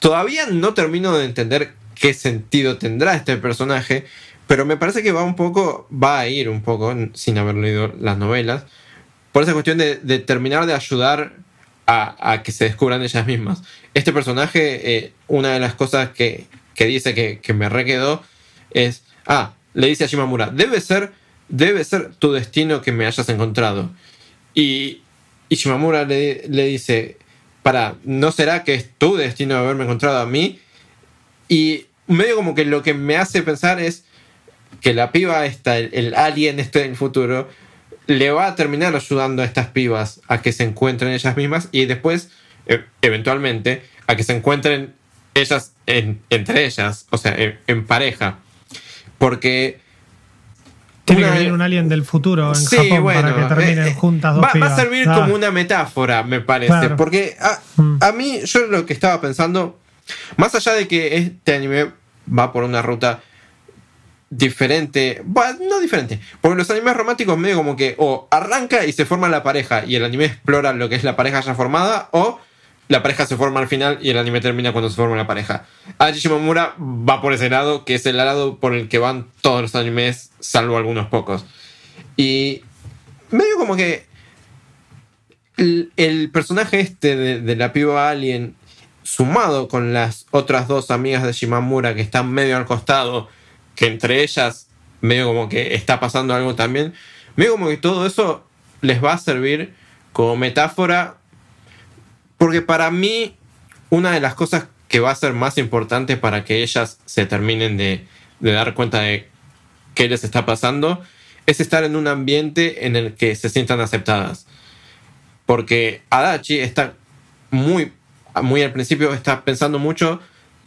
Todavía no termino de entender qué sentido tendrá este personaje, pero me parece que va un poco, va a ir un poco, sin haber leído las novelas, por esa cuestión de, terminar de ayudar a, a que se descubran ellas mismas. Este personaje, eh, una de las cosas que, que dice que, que me requedó es, ah, le dice a Shimamura, debe ser, debe ser tu destino que me hayas encontrado. Y, y Shimamura le, le dice, para, ¿no será que es tu destino haberme encontrado a mí? Y medio como que lo que me hace pensar es que la piba esta, el, el alien este del futuro, le va a terminar ayudando a estas pibas a que se encuentren ellas mismas y después, e- eventualmente, a que se encuentren ellas en- entre ellas, o sea, en, en pareja. Porque
Tiene
una
que venir un alien del futuro en
Sí,
Japón
bueno,
para que terminen
eh,
juntas dos
va, va a servir
Ah,
como una metáfora, me parece.
Claro.
Porque a,
Mm.
a mí, yo lo que estaba pensando, más allá de que este anime va por una ruta diferente, va, no diferente, porque los animes románticos medio como que o arranca y se forma la pareja y el anime explora lo que es la pareja ya formada, o la pareja se forma al final y el anime termina cuando se forma la pareja. Adachi Shimomura va por ese lado, que es el lado por el que van todos los animes, salvo algunos pocos. Y medio como que el, el personaje este de, de la piba alien, sumado con las otras dos amigas de Shimamura que están medio al costado, que entre ellas medio como que está pasando algo también, medio como que todo eso les va a servir como metáfora, porque para mí una de las cosas que va a ser más importante para que ellas se terminen de, dar cuenta de qué les está pasando es estar en un ambiente en el que se sientan aceptadas. Porque Adachi está muy, muy al principio, está pensando mucho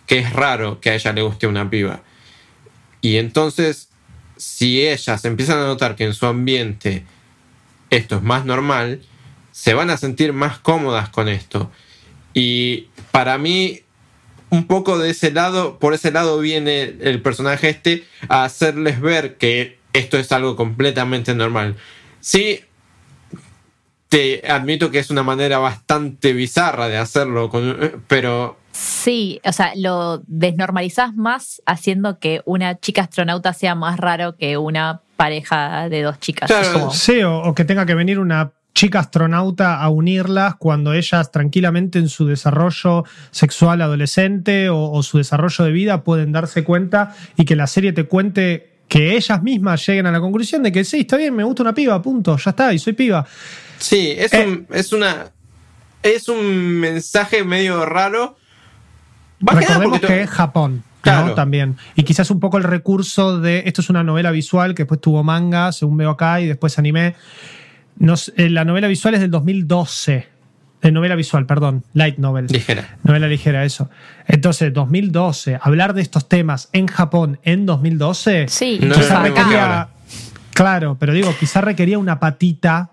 que es raro que a ella le guste una piba. Y entonces, si ellas empiezan a notar que en su ambiente esto es más normal, se van a sentir más cómodas con esto. Y para mí, un poco de ese lado, por ese lado viene el personaje este a hacerles ver que esto es algo completamente normal. Sí, te admito que es una manera bastante bizarra de hacerlo, pero
Sí, o sea, lo desnormalizás más haciendo que una chica astronauta sea más raro que una pareja de dos chicas.
Claro,
Es como-
Sí, o, o que tenga que venir una chica astronauta a unirlas cuando ellas tranquilamente en su desarrollo sexual adolescente o, o su desarrollo de vida pueden darse cuenta y que la serie te cuente que ellas mismas lleguen a la conclusión de que sí, está bien, me gusta una piba, punto, ya está, y soy piba.
sí, es,
Eh.
un, es una. Es un mensaje medio raro. Más que porque
es Japón. ¿no?
Claro.
También. Y quizás un poco el recurso de. Esto es una novela visual que después tuvo manga, según veo acá, y después anime. Nos, eh, la novela visual es del 2012. De novela visual, perdón. Light novel.
Ligera.
Novela ligera, eso. Entonces, 2012. Hablar de estos temas en Japón en 2012.
Sí,
No ahora.
Claro, pero digo, quizás requería una patita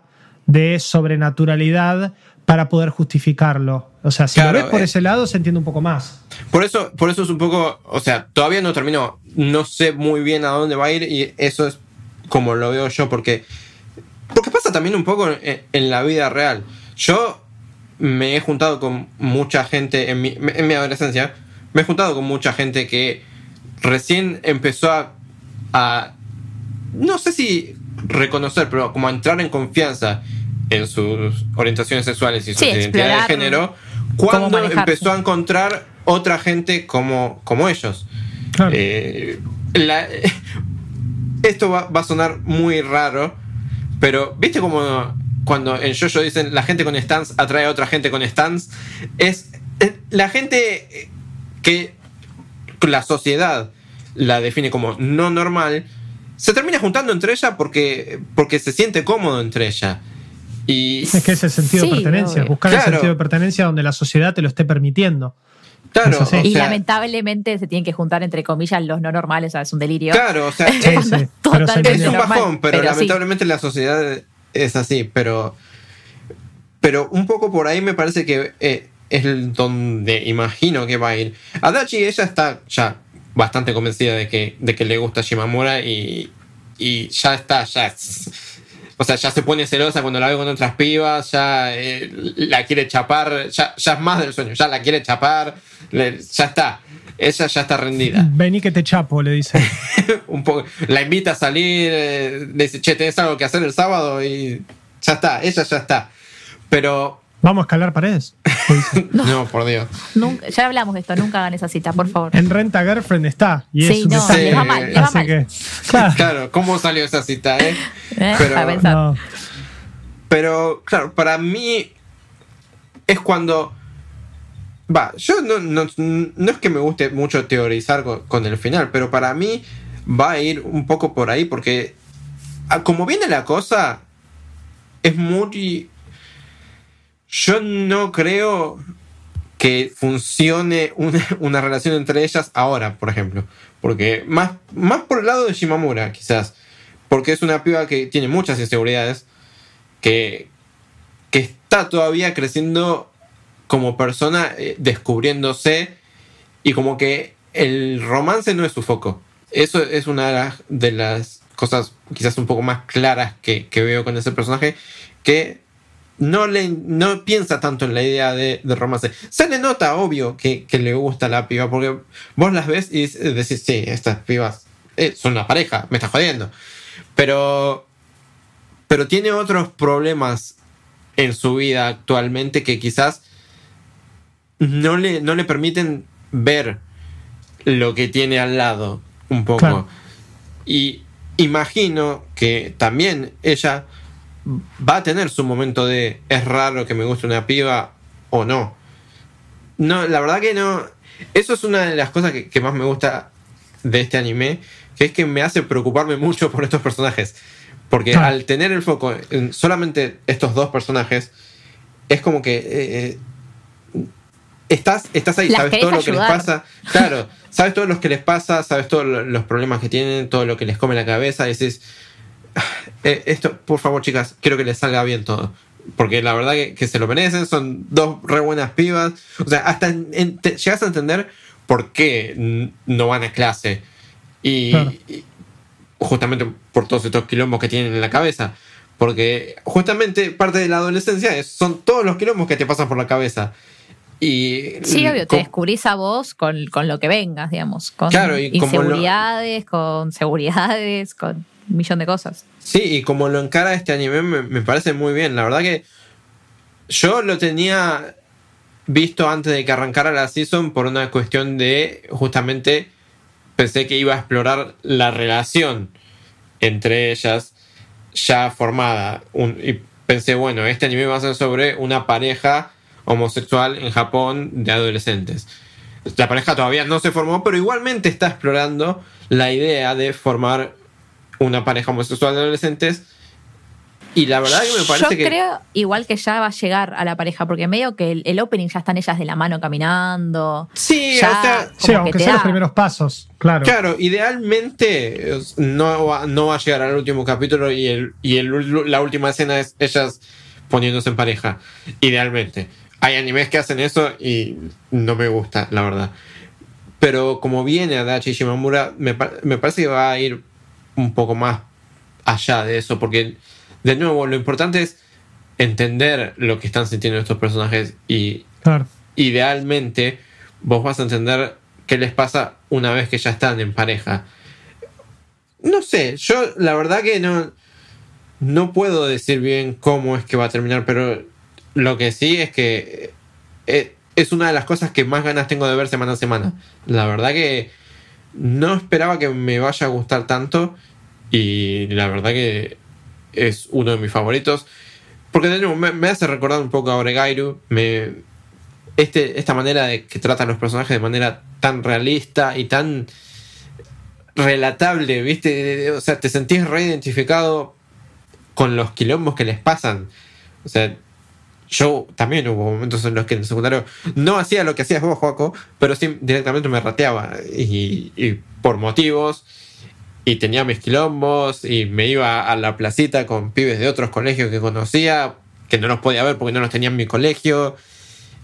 de sobrenaturalidad para poder justificarlo. O sea, si
Claro,
lo ves por
eh.
ese lado, se entiende un poco más.
Por eso, por eso es un poco. O sea, todavía no terminó. No sé muy bien a dónde va a ir. Y eso es como lo veo yo. Porque. Porque pasa también un poco en, en la vida real. Yo me he juntado con mucha gente en mi, en mi adolescencia. Me he juntado con mucha gente que recién empezó a, a no sé si reconocer, pero como a entrar en confianza en sus orientaciones sexuales y sus
Sí,
identidades de género, cuando empezó a encontrar otra gente como, como ellos.
Claro.
Eh, la- esto va, va a sonar muy raro, pero ¿viste como cuando en Jojo dicen la gente con stands atrae a otra gente con stands? Es, es la gente que la sociedad la define como no normal, se termina juntando entre ella porque, porque se siente cómodo entre ella. Y
Es que es el sentido
Sí,
de pertenencia,
obvio.
buscar el
Claro.
sentido de pertenencia donde la sociedad te lo esté permitiendo.
claro,
es
Y lamentablemente se tienen que juntar entre comillas los no normales, o sea, es un delirio.
claro, o sea,
Sí, sí, pero
es un bajón, pero,
pero sí.
lamentablemente la sociedad es así, pero pero un poco por ahí me parece que eh, es el donde imagino que va a ir. Adachi ella está ya bastante convencida de que, de que le gusta Shimamura y, y ya está, ya es- o sea, ya se pone celosa cuando la ve con otras pibas, ya eh, la quiere chapar, ya, ya es más del sueño, ya la quiere chapar, le- ya está, ella ya está rendida.
Vení que te chapo, le dice.
un poco, la invita a salir, eh, le dice, che, tenés algo que hacer el sábado y ya está, ella ya está. Pero,
Vamos a escalar paredes.
no, por Dios.
Nunca- ya hablamos de esto, nunca hagan esa cita, por favor.
En Renta Girlfriend está. Y
Sí,
es un
no,
les va mal, les
va
Así
mal.
que, claro.
Claro, ¿cómo salió esa cita, eh?
¿Eh?
Pero-.
No.
Claro, para mí es cuando Va, yo no, no, no es que me guste mucho teorizar con, con el final, pero para mí va a ir un poco por ahí porque ah, como viene la cosa, es muy... Yo no creo que funcione una, una relación entre ellas ahora, por ejemplo. Porque más, más por el lado de Shimamura, quizás. Porque es una piba que tiene muchas inseguridades, que, que está todavía creciendo como persona, eh, descubriéndose, y como que el romance no es su foco. Eso es una de las, cosas quizás un poco más claras que, que veo con ese personaje, que no, le, no piensa tanto en la idea de, de romance. Se le nota, obvio, que, que, le gusta la piba, porque vos las ves y decís, sí, estas pibas eh, son una pareja, me está jodiendo. Pero, pero tiene otros problemas en su vida actualmente que quizás no le, no le permiten ver lo que tiene al lado un poco. Claro. Y imagino que también ella va a tener su momento de es raro que me guste una piba o no. No, la verdad que no. Eso es una de las cosas que, que más me gusta de este anime, que es que me hace preocuparme mucho por estos personajes. Porque ah. al tener el foco en solamente estos dos personajes, es como que eh, estás, estás ahí,
Las
sabes todo lo que les pasa. Claro, sabes todo lo que les pasa, sabes todos los problemas que tienen, todo lo que les come la cabeza. Y decís, eh, esto, por favor, chicas, quiero que les salga bien todo. Porque la verdad que, que se lo merecen, son dos re buenas pibas. O sea, hasta en, en, te, llegas a entender por qué no van a clase. Y, claro. y, justamente por todos estos quilombos que tienen en la cabeza. Porque justamente parte de la adolescencia es, son todos los quilombos que te pasan por la cabeza. Y,
sí, obvio, te descubrís a vos con, con, lo que vengas, digamos. Con
claro, y
inseguridades, lo... con seguridades, con un millón de cosas.
Sí, y como lo encara este anime me, me, parece muy bien. La verdad que yo lo tenía visto antes de que arrancara la season por una cuestión de justamente pensé que iba a explorar la relación entre ellas ya formada. Un, y pensé, bueno, este anime va a ser sobre una pareja homosexual en Japón de adolescentes. La pareja todavía no se formó, pero igualmente está explorando la idea de formar una pareja homosexual de adolescentes. Y la verdad que me parece
Yo
que.
creo igual que ya va a llegar a la pareja, porque medio que el, el opening ya están ellas de la mano caminando.
Sí,
ya
o sea.
Sí, aunque sean los primeros pasos, claro.
Claro, idealmente no va, no va a llegar al último capítulo y, el, y el, la última escena es ellas poniéndose en pareja. Idealmente. Hay animes que hacen eso y no me gusta, la verdad. Pero como viene Adachi Shimamura, me, me parece que va a ir un poco más allá de eso, porque de nuevo lo importante es entender lo que están sintiendo estos personajes y
claro.
idealmente vos vas a entender qué les pasa una vez que ya están en pareja. No sé, yo la verdad que no, no puedo decir bien cómo es que va a terminar, pero lo que sí es que eh, es una de las cosas que más ganas tengo de ver semana a semana. La verdad que no esperaba que me vaya a gustar tanto y la verdad que es uno de mis favoritos. Porque de nuevo me, hace recordar un poco a Oregairu. Me, este, esta manera de que tratan los personajes de manera tan realista y tan relatable, ¿viste? O sea, te sentís reidentificado con los quilombos que les pasan. O sea, yo también hubo momentos en los que en el secundario no hacía lo que hacías vos, Joaco, pero sí directamente me rateaba. Y, y, por motivos. Y tenía mis quilombos. Y me iba a la placita con pibes de otros colegios que conocía. Que no los podía ver porque no los tenía en mi colegio.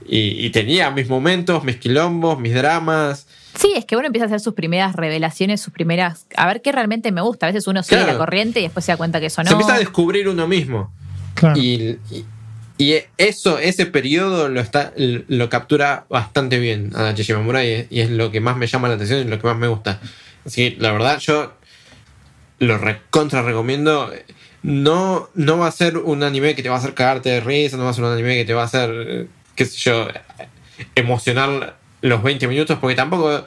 Y, y tenía mis momentos, mis quilombos, mis dramas.
Sí, es que uno empieza a hacer sus primeras revelaciones, sus primeras. A ver qué realmente me gusta. A veces uno sigue claro. la corriente y después se da cuenta que eso no.
Se empieza a descubrir uno mismo.
Claro.
y, y y eso, ese periodo lo, está, lo captura bastante bien a Shimamura y, y, es lo que más me llama la atención y lo que más me gusta. Así que la verdad yo lo recontra recomiendo. No, no va a ser un anime que te va a hacer cagarte de risa, no va a ser un anime que te va a hacer, qué sé yo, emocionar los 20 minutos, porque tampoco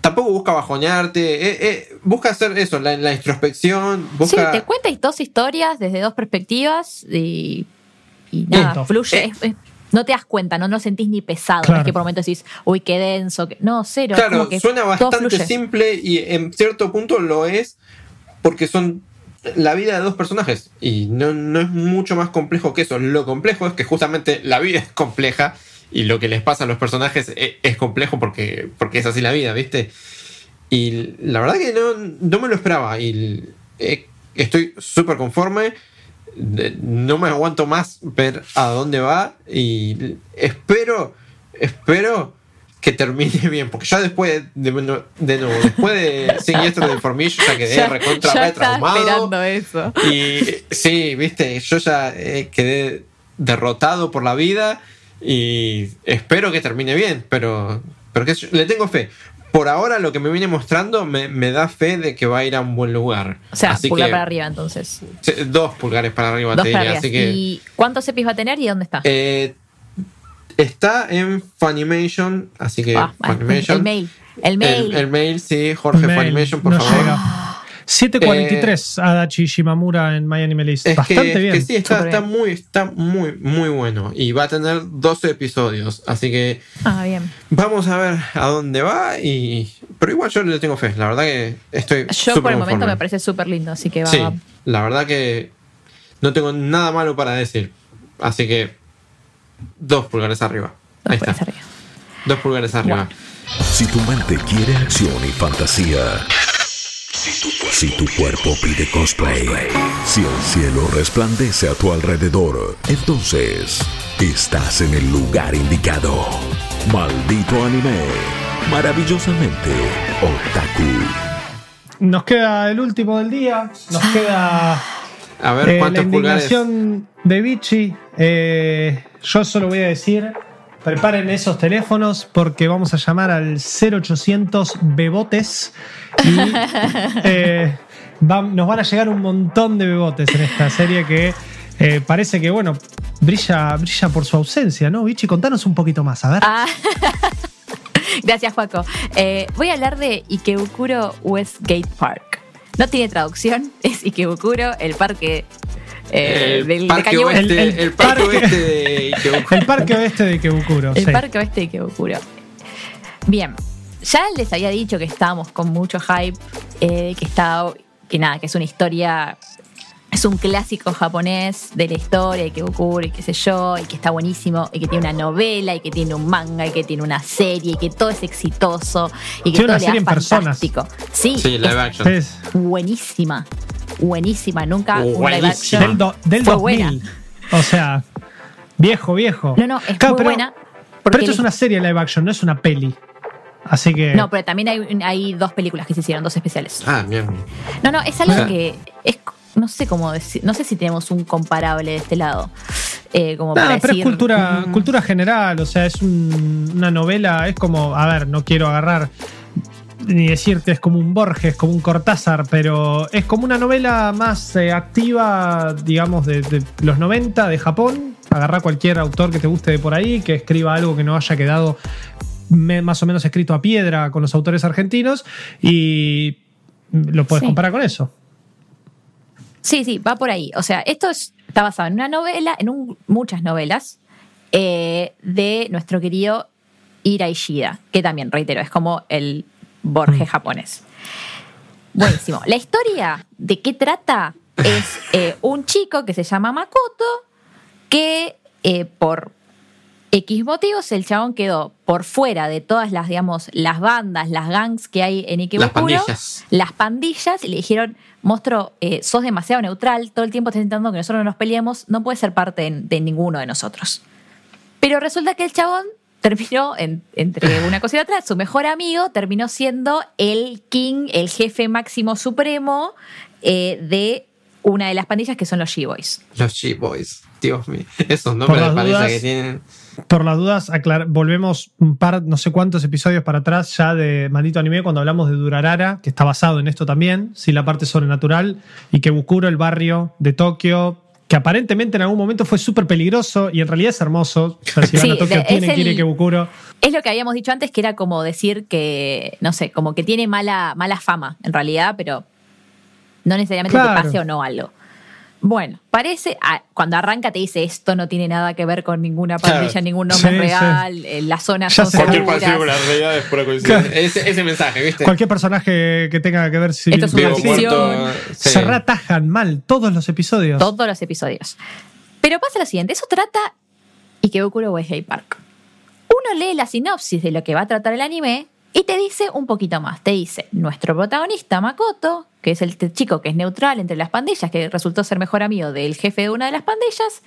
tampoco busca bajonearte, eh, eh, busca hacer eso, la, la introspección. Busca...
Sí, te cuenta dos historias desde dos perspectivas y y nada,
Listo.
fluye.
Eh,
es, es, no te das cuenta, no lo sentís ni pesado.
Claro.
Es que por momentos decís, uy, qué denso. que- No, cero.
Claro,
como que
suena bastante simple y en cierto punto lo es porque son la vida de dos personajes y no, no es mucho más complejo que eso. Lo complejo es que justamente la vida es compleja y lo que les pasa a los personajes e- es, complejo porque, porque es así la vida, ¿viste? Y la verdad que no, no me lo esperaba y eh, estoy súper conforme. No me aguanto más ver a dónde va y espero, espero que termine bien, porque ya después de, de nuevo, después de Siniestro de Information ya quedé
Ya-
recontra
ya
re
estaba
traumado.
esperando eso.
Y sí, viste, yo ya eh, quedé derrotado por la vida y espero que termine bien, pero, pero yo, le tengo fe. Por ahora lo que me viene mostrando me, me da fe de que va a ir a un buen lugar.
O sea,
Así
pulgar
que,
para arriba entonces.
Dos pulgares para arriba,
Dos
te
para
diría,
arriba.
así que...
¿Y cuántos EPIs va a tener y dónde está?
eh, está en Funimation, así que
Ah, ah,
Funimation.
el mail. El mail.
El, el mail, sí, Jorge
Mail,
Funimation, por
no
favor.
llega. 743 Adachi Shimamura en My Anime List. Bastante
que,
bien.
que sí, está,
Súper
está
bien.
muy, está muy, muy bueno. Y va a tener 12 episodios. Así que
Ah, bien.
vamos a ver a dónde va. Y. Pero igual yo le tengo fe. La verdad que estoy.
Yo por el momento
conforme.
me parece súper lindo, así que va.
Sí, la verdad que no tengo nada malo para decir. Así que. Dos pulgares arriba.
dos
Ahí
pulgares
está.
arriba.
Dos pulgares arriba.
Bueno.
Si tu mente quiere acción y fantasía. Si tu cuerpo pide cosplay. Si el cielo resplandece a tu alrededor. Entonces, estás en el lugar indicado. Maldito anime. Maravillosamente otaku.
Nos queda el último del día. Nos queda
A ver
eh, la
cuántos pulgares.
indignación de Vichy. Eh, yo solo voy a decir. Preparen esos teléfonos porque vamos a llamar al 0800 Bebotes y eh, nos van a llegar un montón de bebotes en esta serie que eh, parece que, bueno, brilla, brilla por su ausencia, ¿no? Vichy, contanos un poquito más, a ver.
Ah. Gracias, Juaco. Eh, voy a hablar de Ikebukuro Westgate Park. No tiene traducción, es Ikebukuro, el parque eh,
el,
del,
parque oeste,
El-
el,
el
parque oeste de Ikebukuro.
El parque oeste de Kebukuro.
El
sí.
parque oeste de Ikebukuro. Bien, ya les había dicho que estábamos con mucho hype, eh, que está, que nada, que es una historia, es un clásico japonés de la historia de Ikebukuro y qué sé yo, y que está buenísimo, y que tiene una novela, y que tiene un manga, y que tiene una serie, y que todo es exitoso, y que
Tiene
todo
una
le
serie personas.
fantástico. Sí,
Sí,
es
live action.
Es
buenísima, buenísima, nunca un live action.
del, do- del
Fue
2000.
buena.
O sea, viejo, viejo.
No, no, es
Claro,
muy
pero-
buena.
Pero esto es una serie live action, no es una peli. Así que.
No, pero también hay, hay dos películas que se hicieron, dos especiales.
Ah, mierda.
No, no, es algo
O sea-
que es, no sé cómo decir, no sé si tenemos un comparable de este lado. Eh, como para
pero
decir,
es cultura,
mm,
cultura general, o sea, es un- una novela, es como, a ver, no quiero agarrar ni decirte es como un Borges, como un Cortázar, pero es como una novela más eh, activa, digamos, de, de los 90 de Japón. Agarra cualquier autor que te guste de por ahí, que escriba algo que no haya quedado me- más o menos escrito a piedra con los autores argentinos y lo puedes
Sí.
comparar con eso.
Sí, sí, va por ahí. O sea, esto es- está basado en una novela, en un- muchas novelas eh, de nuestro querido Ira Ishida, que también, reitero, es como el Borges japonés. Buenísimo. La historia de qué trata es eh, un chico que se llama Makoto, que eh, por X motivos el chabón quedó por fuera de todas las, digamos, las bandas, las gangs que hay en
Las
Ikebukuro.
pandillas.
Las pandillas y le dijeron, monstruo, eh, sos demasiado neutral, todo el tiempo estás intentando que nosotros no nos peleemos, no puedes ser parte de, de ninguno de nosotros. Pero resulta que el chabón terminó, en- entre una cosa y otra, su mejor amigo terminó siendo el king, el jefe máximo supremo eh, de una de las pandillas que son los G-Boys.
Los G-Boys. Dios mío. Esos nombres de
las
paliza
dudas,
que tienen.
Por las dudas, volvemos un par, no sé cuántos episodios para atrás ya de Maldito Anime cuando hablamos de Durarara, que está basado en esto también, sí, la parte sobrenatural, y que Bukuro, el barrio de Tokio, que aparentemente en algún momento fue súper peligroso y en realidad es hermoso. O sea, si van a Tokio tienen
es
que ir.
Es lo que habíamos dicho antes, que era como decir que, no sé, como que tiene mala, mala fama, en realidad, pero no necesariamente
Claro.
te pase o no algo. Bueno, parece, ah, cuando arranca te dice esto no tiene nada que ver con ninguna pandilla,
Claro.
ningún nombre
Sí, sí.
real, eh, las zonas
Ya
son
sé.
Cualquier parecido con la realidad es pura coincidencia. Ese, ese mensaje, ¿viste?
Cualquier personaje que tenga que ver si
Esto es una ficción.
sí.
se ratajan mal todos los episodios.
Todos los episodios. Pero pasa lo siguiente, eso trata Ikebukuro Weihei Park. Uno lee la sinopsis de lo que va a tratar el anime y te dice un poquito más. Te dice, nuestro protagonista Makoto, que es el chico que es neutral entre las pandillas, que resultó ser mejor amigo del jefe de una de las pandillas,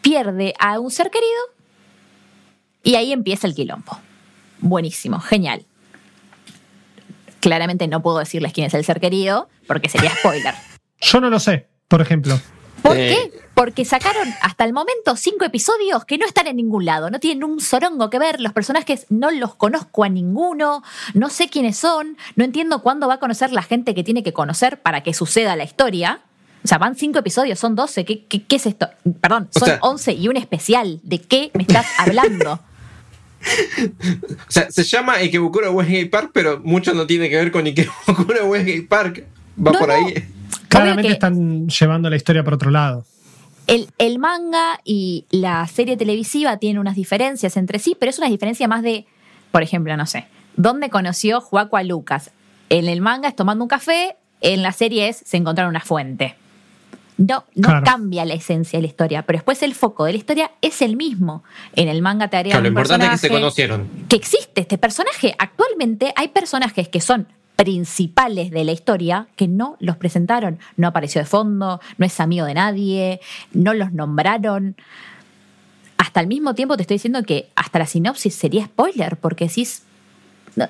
pierde a un ser querido y ahí empieza el quilombo. Buenísimo, genial. Claramente no puedo decirles quién es el ser querido porque sería spoiler.
Yo no lo sé, por ejemplo.
¿Por
Eh.
qué? Porque sacaron hasta el momento cinco episodios que no están en ningún lado, no tienen un sorongo que ver, los personajes no los conozco a ninguno, no sé quiénes son, no entiendo cuándo va a conocer la gente que tiene que conocer para que suceda la historia. O sea, van cinco episodios, son 12, ¿qué, qué, qué es esto? Perdón, son
sea-
11 y un especial, ¿de qué me estás hablando?
O sea, se llama Ikebukuro Westgate Park, pero mucho no tiene que ver con Ikebukuro Westgate Park. Va
No,
por
no.
Claramente
que-
están llevando la historia por otro lado.
El, el manga y la serie televisiva tienen unas diferencias entre sí, pero es una diferencia más de, por ejemplo, no sé, ¿dónde conoció Juaco a Lucas? En el manga es tomando un café, en la serie es se encontraron una fuente. No, no
Claro.
cambia la esencia de la historia, pero después el foco de la historia es el mismo. En el manga te agregan
Claro, lo importante es que se conocieron.
que existe este personaje. Actualmente hay personajes que son principales de la historia que no los presentaron. No apareció de fondo, no es amigo de nadie, no los nombraron. Hasta al mismo tiempo te estoy diciendo que hasta la sinopsis sería spoiler, porque decís. no,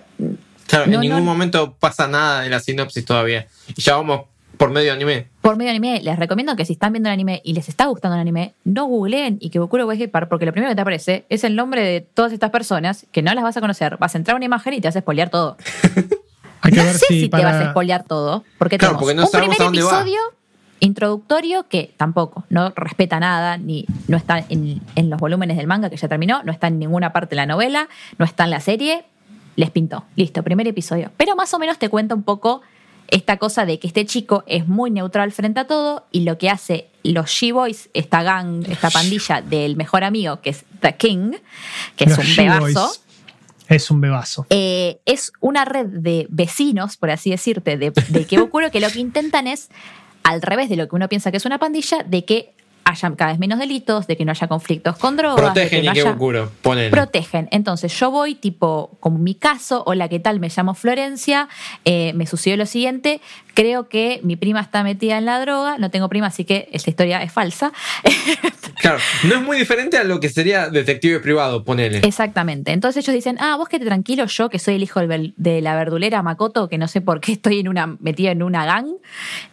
Claro,
No,
en ningún
no.
momento pasa nada de la sinopsis todavía. Y ya vamos por medio anime.
por medio anime, les recomiendo que si están viendo el anime y les está gustando el anime, no googleen y que Bokuro Weihei Park, porque lo primero que te aparece es el nombre de todas estas personas que no las vas a conocer. Vas a entrar a una imagen y te vas a spoilear todo.
Hay que
no
ver
sé
si, para...
te vas a spoilear todo, porque
Claro,
tenemos
porque no
un primer
va.
episodio introductorio que tampoco, no respeta nada, ni no está en, en los volúmenes del manga que ya terminó, no está en ninguna parte de la novela, no está en la serie, les pintó. Listo, primer episodio. Pero más o menos te cuenta un poco esta cosa de que este chico es muy neutral frente a todo y lo que hace los She-Boys, esta gang, esta pandilla del mejor amigo que es The King, que es un
She-Boys. Es un bebazo.
Eh, es una red de vecinos, por así decirte, de, de Ikebukuro, que lo que intentan es, al revés de lo que uno piensa que es una pandilla, de que haya cada vez menos delitos, de que no haya conflictos con drogas. de
Protegen
que no
y
haya-.
Ponele.
Protegen. Entonces yo voy, tipo, como mi caso, hola, ¿qué tal? Me llamo Florencia, eh, me sucedió lo siguiente, creo que mi prima está metida en la droga, no tengo prima, así que esta historia es falsa.
Claro, no es muy diferente a lo que sería detective privado, ponele.
Exactamente. Entonces ellos dicen, ah, vos quédate tranquilo, yo que soy el hijo de la verdulera Makoto, que no sé por qué estoy en una, metido en una gang.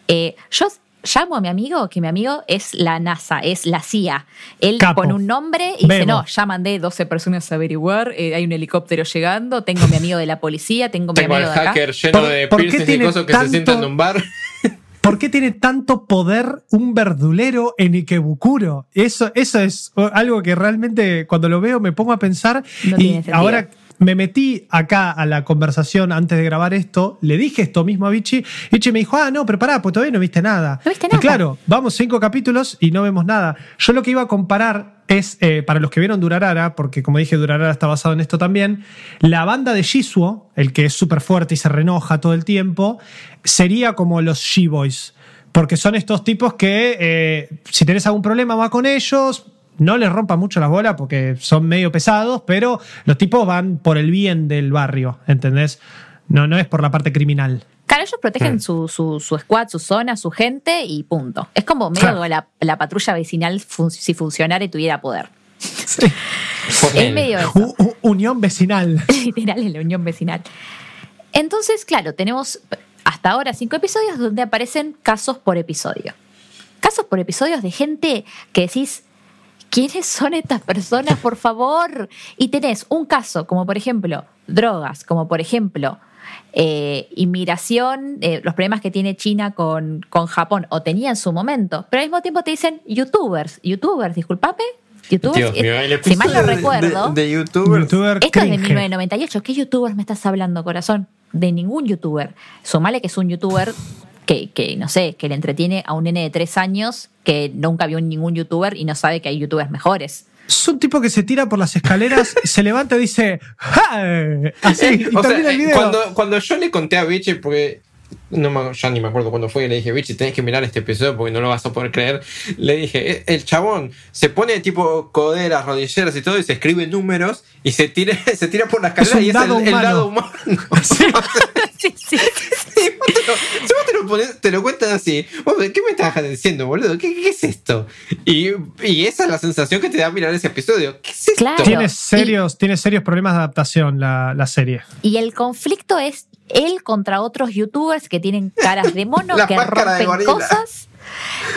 eh, yo llamo a mi amigo, que mi amigo es la NASA, es la CIA. Él
Capo.
pone un nombre y dice, no, ya mandé 12 personas a averiguar, eh, hay un helicóptero llegando, tengo mi amigo de la policía, tengo mi
Tengo al
amigo de acá.
hacker lleno
¿Por-
de
por qué
piercings y
tiene
cosas que se
tanto-
sientan en un bar.
¿Por qué tiene tanto poder un verdulero en Ikebukuro? Eso, eso es algo que realmente cuando lo veo me pongo a pensar
No
y
tiene sentido.
ahora me metí acá a la conversación antes de grabar esto, le dije esto mismo a Vichy, Vichy me dijo, ah, no, pero pará, pues todavía no viste nada.
No viste
Y
nada.
claro, vamos cinco capítulos y no vemos nada. Yo lo que iba a comparar es, eh, para los que vieron Durarara, porque como dije, Durarara está basado en esto también, la banda de Jisuo, el que es súper fuerte y se renoja todo el tiempo, sería como los She-Boys. Porque son estos tipos que, eh, si tenés algún problema, va con ellos. No les rompa mucho las bolas porque son medio pesados, pero los tipos van por el bien del barrio, ¿entendés? No, no es por la parte criminal.
Claro, ellos protegen
Mm.
su, su, su squad, su zona, su gente y punto. Es como medio
Claro.
la, la patrulla vecinal fun- si funcionara y tuviera poder. Es
Ponele.
medio eso.
U- u- unión vecinal.
literal en la unión vecinal. Entonces, claro, tenemos hasta ahora cinco episodios donde aparecen casos por episodio. Casos por episodios de gente que decís, ¿quiénes son estas personas, por favor? Y tenés un caso, como por ejemplo, drogas, como por ejemplo, eh, inmigración, eh, los problemas que tiene China con, con Japón, o tenía en su momento, pero al mismo tiempo te dicen youtubers, youtubers, disculpame, youtubers,
Dios mío, el
eh, si mal no recuerdo.
De, de youtubers.
Youtuber
Esto es de
cringe.
1998. ¿Qué youtubers me estás hablando, corazón? De ningún youtuber. Sumale que es un youtuber que, que, no sé, que le entretiene a un nene de tres años que nunca vio ningún youtuber y no sabe que hay youtubers mejores.
Es un tipo que se tira por las escaleras, se levanta y dice ¡Ja! Así, y
O sea,
termina el video.
cuando, cuando yo le conté a Vichy, porque no me- ya ni me acuerdo cuándo fue, y le dije, Vichy, tenés que mirar este episodio porque no lo vas a poder creer. Le dije, "Eh, el chabón se pone tipo coderas, rodilleras y todo, y se escribe números y se tira, se tira por la escalera y es
dado
el, el
humano.
dado humano.
sí, sí.
Sí, vos te lo, si vos te lo, pones- te lo cuentan así, vos, ¿qué me estás diciendo, boludo? ¿Qué, qué es esto? Y, y esa es la sensación que te da mirar ese episodio. ¿Qué es esto?
Claro.
Tiene serios, tiene serios problemas de adaptación la, la serie.
Y el conflicto es él contra otros youtubers que tienen caras de mono,
La
que rompen cosas.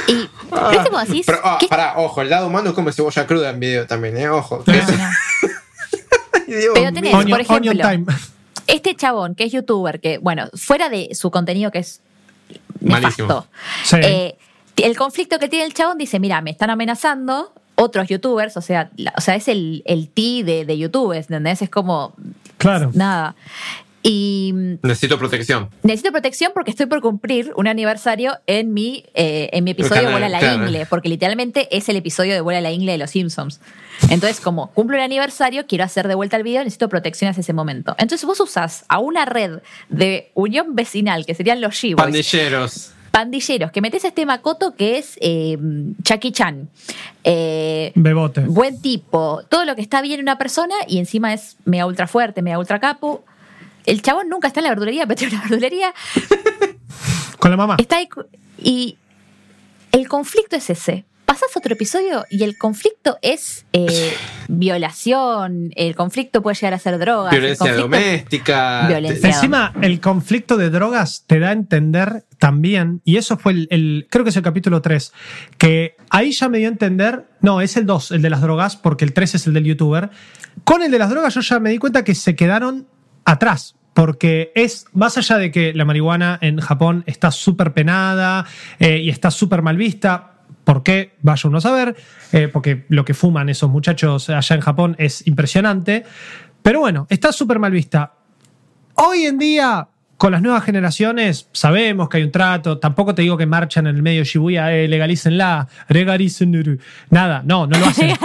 Y pero es como decís,
Pero, ah,
¿qué-
pará, ojo, el dado humano come cebolla cruda en video también, ¿eh? Ojo.
No, no. Pero tenés-
Onion,
por ejemplo, este chabón que es youtuber, que, bueno, fuera de su contenido que es
Malísimo.
nefasto,
Sí.
eh, el conflicto que tiene el chabón dice, mira, me están amenazando otros youtubers, o sea, la- o sea es el, el T de, de youtubers, ¿entendés? Es como,
claro.
nada. Y
Necesito protección.
necesito protección porque estoy por cumplir un aniversario en mi, eh, en mi episodio de Vuela la
claro.
Ingle, porque literalmente es el episodio de Vuela la Ingle de los Simpsons. Entonces, como cumplo un aniversario, quiero hacer de vuelta el video, necesito protección hacia ese momento. Entonces, vos usás a una red de unión vecinal, que serían los G-Boys,
Pandilleros.
pandilleros, que metes a este Makoto que es eh, Chucky Chan. Eh,
Bebote.
buen tipo, todo lo que está bien en una persona y encima es mega ultra fuerte, mega ultra capo. El chabón nunca está en la verdulería, pero tiene una verdulería.
Con la mamá.
Está ahí y el conflicto es ese. Pasás a otro episodio y el conflicto es eh, violación, el conflicto puede llegar a ser drogas.
Violencia doméstica.
Violencia.
Encima, el conflicto de drogas te da a entender también, y eso fue el, el- creo que es el capítulo 3, que ahí ya me dio a entender, no, es el 2, el de las drogas, porque el 3 es el del youtuber. Con el de las drogas yo ya me di cuenta que se quedaron atrás. Porque es, más allá de que la marihuana en Japón está súper penada eh, y está súper mal vista, ¿por qué? Vaya uno a saber, eh, porque lo que fuman esos muchachos allá en Japón es impresionante. Pero bueno, está súper mal vista. Hoy en día, con las nuevas generaciones, sabemos que hay un trato. Tampoco te digo que marchan en el medio Shibuya, eh, legalícenla, legalícenla. Nada, no, no lo hacen.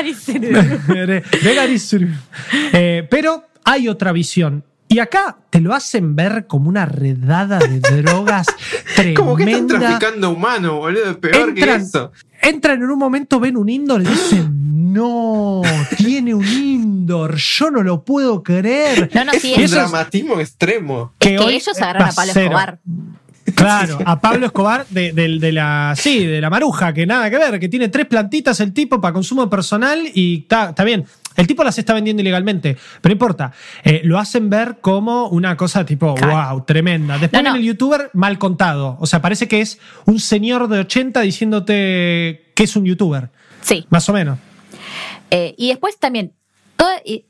Legalícenla. Eh, pero hay otra visión. Y acá te lo hacen ver como una redada de drogas tremenda.
Como que están traficando humano, boludo. Es peor que eso.
entran en un momento, ven un indoor y dicen, no, tiene un indoor, yo no lo puedo creer.
No, no,
Es
sí,
un dramatismo extremo.
es que
hoy
ellos agarran a Pablo. Escobar.
Claro, a Pablo Escobar de, de- de la sí, de la maruja, que nada que ver, que tiene tres plantitas el tipo para consumo personal y está bien. El tipo las está vendiendo ilegalmente, pero no importa. Eh, lo hacen ver como una cosa tipo, wow, tremenda. Después
No, no.
en el youtuber mal contado. O sea, parece que es un señor de 80 diciéndote que es un youtuber,
Sí.
más o menos.
Eh, y después también, toda- y-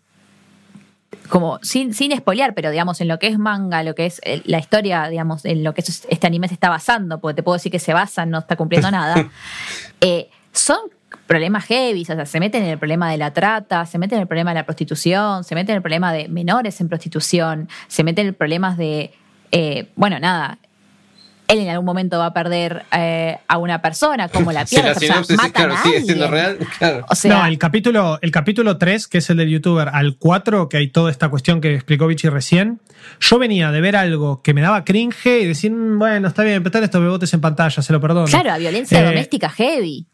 como sin, sin spoilear, pero digamos, en lo que es manga, lo que es eh, la historia, digamos, en lo que es- este anime se está basando, porque te puedo decir que se basa, no está cumpliendo nada, son problemas heavy, o sea, se meten en el problema de la trata, se meten en el problema de la prostitución, se meten en el problema de menores en prostitución, se meten en problemas de, eh, bueno, nada, él en algún momento va a perder eh, a una persona, como la
Si
pierde,
la
o sea,
sinopsis,
matan
claro,
a
sigue siendo real, claro.
O sea,
no, el capítulo, el capítulo 3, que es el del youtuber, al 4, que hay toda esta cuestión que explicó Vichy recién, yo venía de ver algo que me daba cringe y decir, "Mm, bueno, está bien, pero están estos bebotes en pantalla, se lo perdono.
Claro, a violencia
Eh,
doméstica heavy.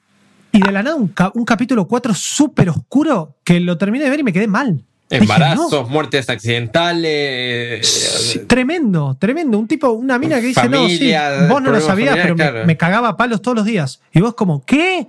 Y de la nada un, ca- un capítulo 4 súper oscuro que lo terminé de ver y me quedé mal. Dije,
Embarazos,
no,
muertes accidentales.
sí, tremendo, tremendo. Un tipo, una mina que dice,
Familia,
no, sí, vos no lo sabías, pero me, cagaba a palos todos los días. Y vos como, ¿qué?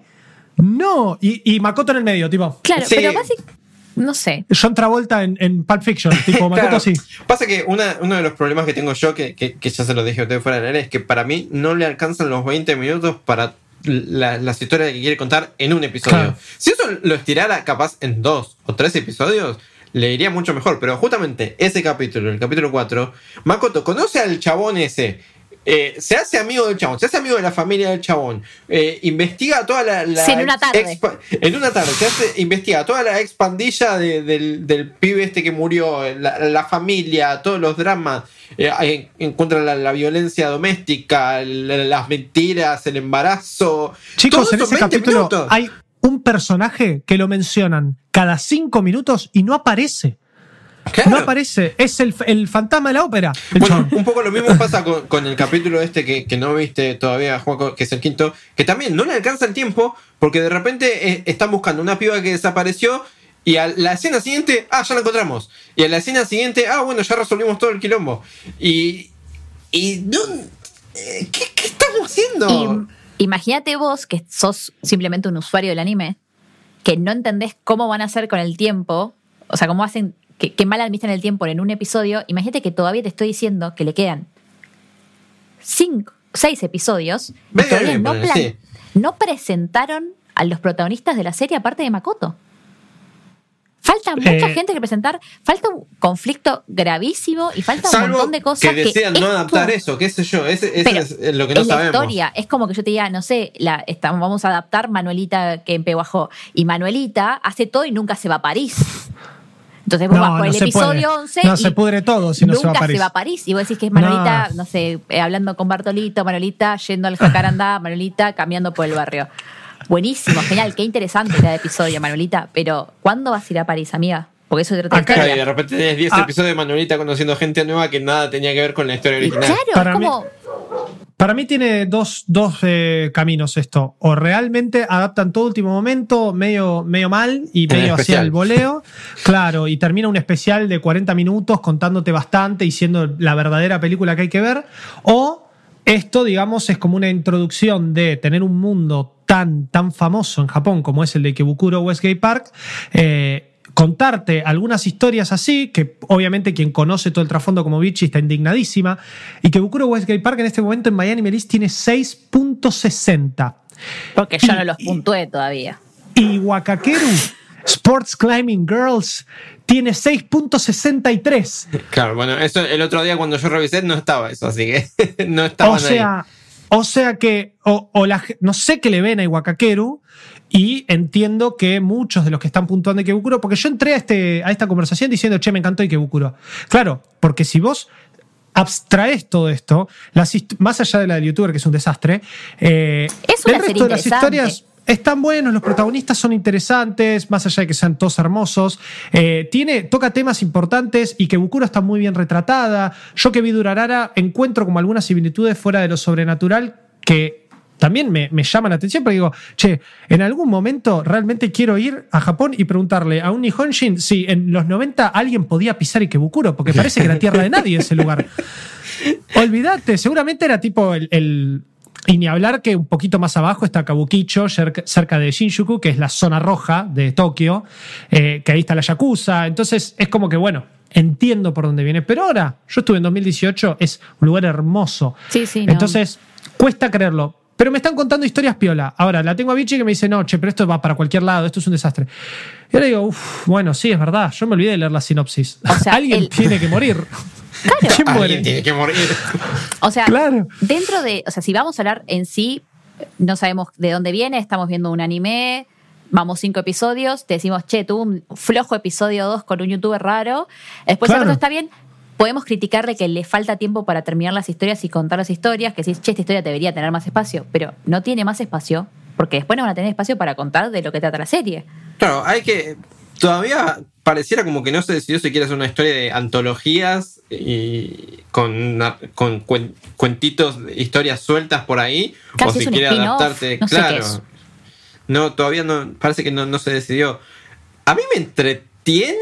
No. Y, y Makoto en el medio, tipo,
Claro,
Sí.
pero básicamente, no sé.
John Travolta en, en Pulp Fiction, tipo Makoto
Claro.
así.
Pasa que una- uno de los problemas que tengo yo, que, que- que ya se lo dije a ustedes fuera del aire, es que para mí no le alcanzan los 20 minutos para la- las historias que quiere contar en un episodio.
Claro.
Si eso lo estirara capaz en dos o tres episodios, le iría mucho mejor. Pero justamente ese capítulo, el capítulo 4, Makoto conoce al chabón ese eh, se hace amigo del chabón, se hace amigo de la familia del chabón, eh, investiga toda la. la
Sí, en una tarde.
en una tarde, se hace, investiga toda la expandilla de- del, del pibe este que murió, la, la familia, todos los dramas. eh, en- encuentra la, la violencia doméstica, la- las mentiras, el embarazo.
Chicos,
Todo
en ese
20
capítulo
minutos.
hay un personaje que lo mencionan cada cinco minutos y no aparece.
Claro.
No aparece. Es el, el fantasma de la ópera.
Bueno, un poco lo mismo pasa con, con el capítulo este que, que no viste todavía, Juaco, que es el quinto, que también no le alcanza el tiempo porque de repente eh, están buscando una piba que desapareció y a la escena siguiente, ah, ya la encontramos. Y a la escena siguiente, ah, bueno, ya resolvimos todo el quilombo. Y. Y. No, eh, ¿qué, qué estamos haciendo?
Imagínate vos que sos simplemente un usuario del anime, que no entendés cómo van a hacer con el tiempo, o sea, cómo hacen, que, que mal administran el tiempo en un episodio. Imagínate que todavía te estoy diciendo que le quedan cinco, seis episodios y todavía no,
ponele,
plan-
sí.
no presentaron a los protagonistas de la serie aparte de Makoto. Falta mucha
Eh,
gente que presentar, falta un conflicto gravísimo y falta un montón de cosas
que desean no
esto-
adaptar eso, qué sé yo, ese, ese es lo que no
es la
sabemos.
historia. Es como que yo te diga, no sé, la, estamos, vamos a adaptar Manuelita que empeguajó. Y Manuelita hace todo y nunca se va a París. Entonces vos vas por el
se
episodio
puede.
11
No
y
se pudre todo si no
nunca
se va a París.
Y vos decís que es Manuelita,
No.
no, sé, eh, hablando con Bartolito, Manuelita yendo al jacarandá, Manuelita caminando por el barrio. Buenísimo, genial, qué interesante cada episodio, Manuelita. Pero, ¿cuándo vas a ir a París, amiga? Porque eso es otra
Acá
Claro, y de repente tenés 10
Ah.
episodios de Manuelita conociendo gente nueva que nada tenía que ver con la historia
Y
original.
claro,
Para
es
mí-
como.
Para mí tiene dos, dos eh, caminos esto. O realmente adaptan todo último momento, medio, medio mal y medio hacia el voleo. Claro, y termina un especial de 40 minutos contándote bastante y siendo la verdadera película que hay que ver. O esto, digamos, es como una introducción de tener un mundo tan, tan famoso en Japón como es el de Ikebukuro Westgate Park. eh, contarte algunas historias así, que obviamente quien conoce todo el trasfondo como Vichy está indignadísima, y que Bukuro Westgate Park en este momento en Miami Melis tiene 6.60.
Porque yo no los puntué todavía.
Y Wakakeru Sports Climbing Girls tiene 6.63.
Claro, bueno, eso el otro día cuando yo revisé no estaba eso, así que no estaban
O sea, o sea que, o, o la no sé qué le ven a Iwakakeru y entiendo que muchos de los que están puntuando Ikebukuro, porque yo entré a, este, a esta conversación diciendo, che, me encantó Ikebukuro. Claro, porque si vos abstraes todo esto, las más allá de la del youtuber, que es un desastre, eh, el resto de las historias están buenos, los protagonistas son interesantes, más allá de que sean todos hermosos. Eh, tiene, toca temas importantes y que Bukuro está muy bien retratada. Yo que vi Durarara encuentro como algunas similitudes fuera de lo sobrenatural que también me, me llaman la atención, porque digo, che, en algún momento realmente quiero ir a Japón y preguntarle a un Nihonshin si en los 90 alguien podía pisar Ikebukuro, porque parece que era tierra de nadie ese lugar. Olvídate, seguramente era tipo el, el- Y ni hablar que un poquito más abajo está Kabukicho, cerca, cerca de Shinjuku, que es la zona roja de Tokio, eh, que ahí está la Yakuza. Entonces es como que, bueno, entiendo por dónde viene. Pero ahora, yo estuve en 2018, es un lugar hermoso.
Sí, sí, no.
Entonces, cuesta creerlo. Pero me están contando historias piola. Ahora, la tengo a Vichy que me dice, no, che, pero esto va para cualquier lado, esto es un desastre. Y ahora digo, uff, bueno, sí, es verdad. Yo me olvidé de leer la sinopsis.
O sea,
Alguien
el-
tiene que morir.
Claro.
¿Quién muere?
Alguien tiene que morir.
O sea,
Claro.
dentro de, o sea, si vamos a hablar en sí, no sabemos de dónde viene, estamos viendo un anime, vamos cinco episodios, te decimos, che, tuvo un flojo episodio 2 con un youtuber raro, después
Claro.
el está bien, podemos criticarle que le falta tiempo para terminar las historias y contar las historias, que si, che, esta historia debería tener más espacio, pero no tiene más espacio, porque después no van a tener espacio para contar de lo que trata la serie.
Claro, hay que. Todavía pareciera como que no se decidió si quiere hacer una historia de antologías y con, con cuen- cuentitos, historias sueltas por ahí,
Casi
o si quiere adaptarte.
no sé qué
claro.
es.
No, todavía no. Parece que no, no se decidió. A mí me entretiene,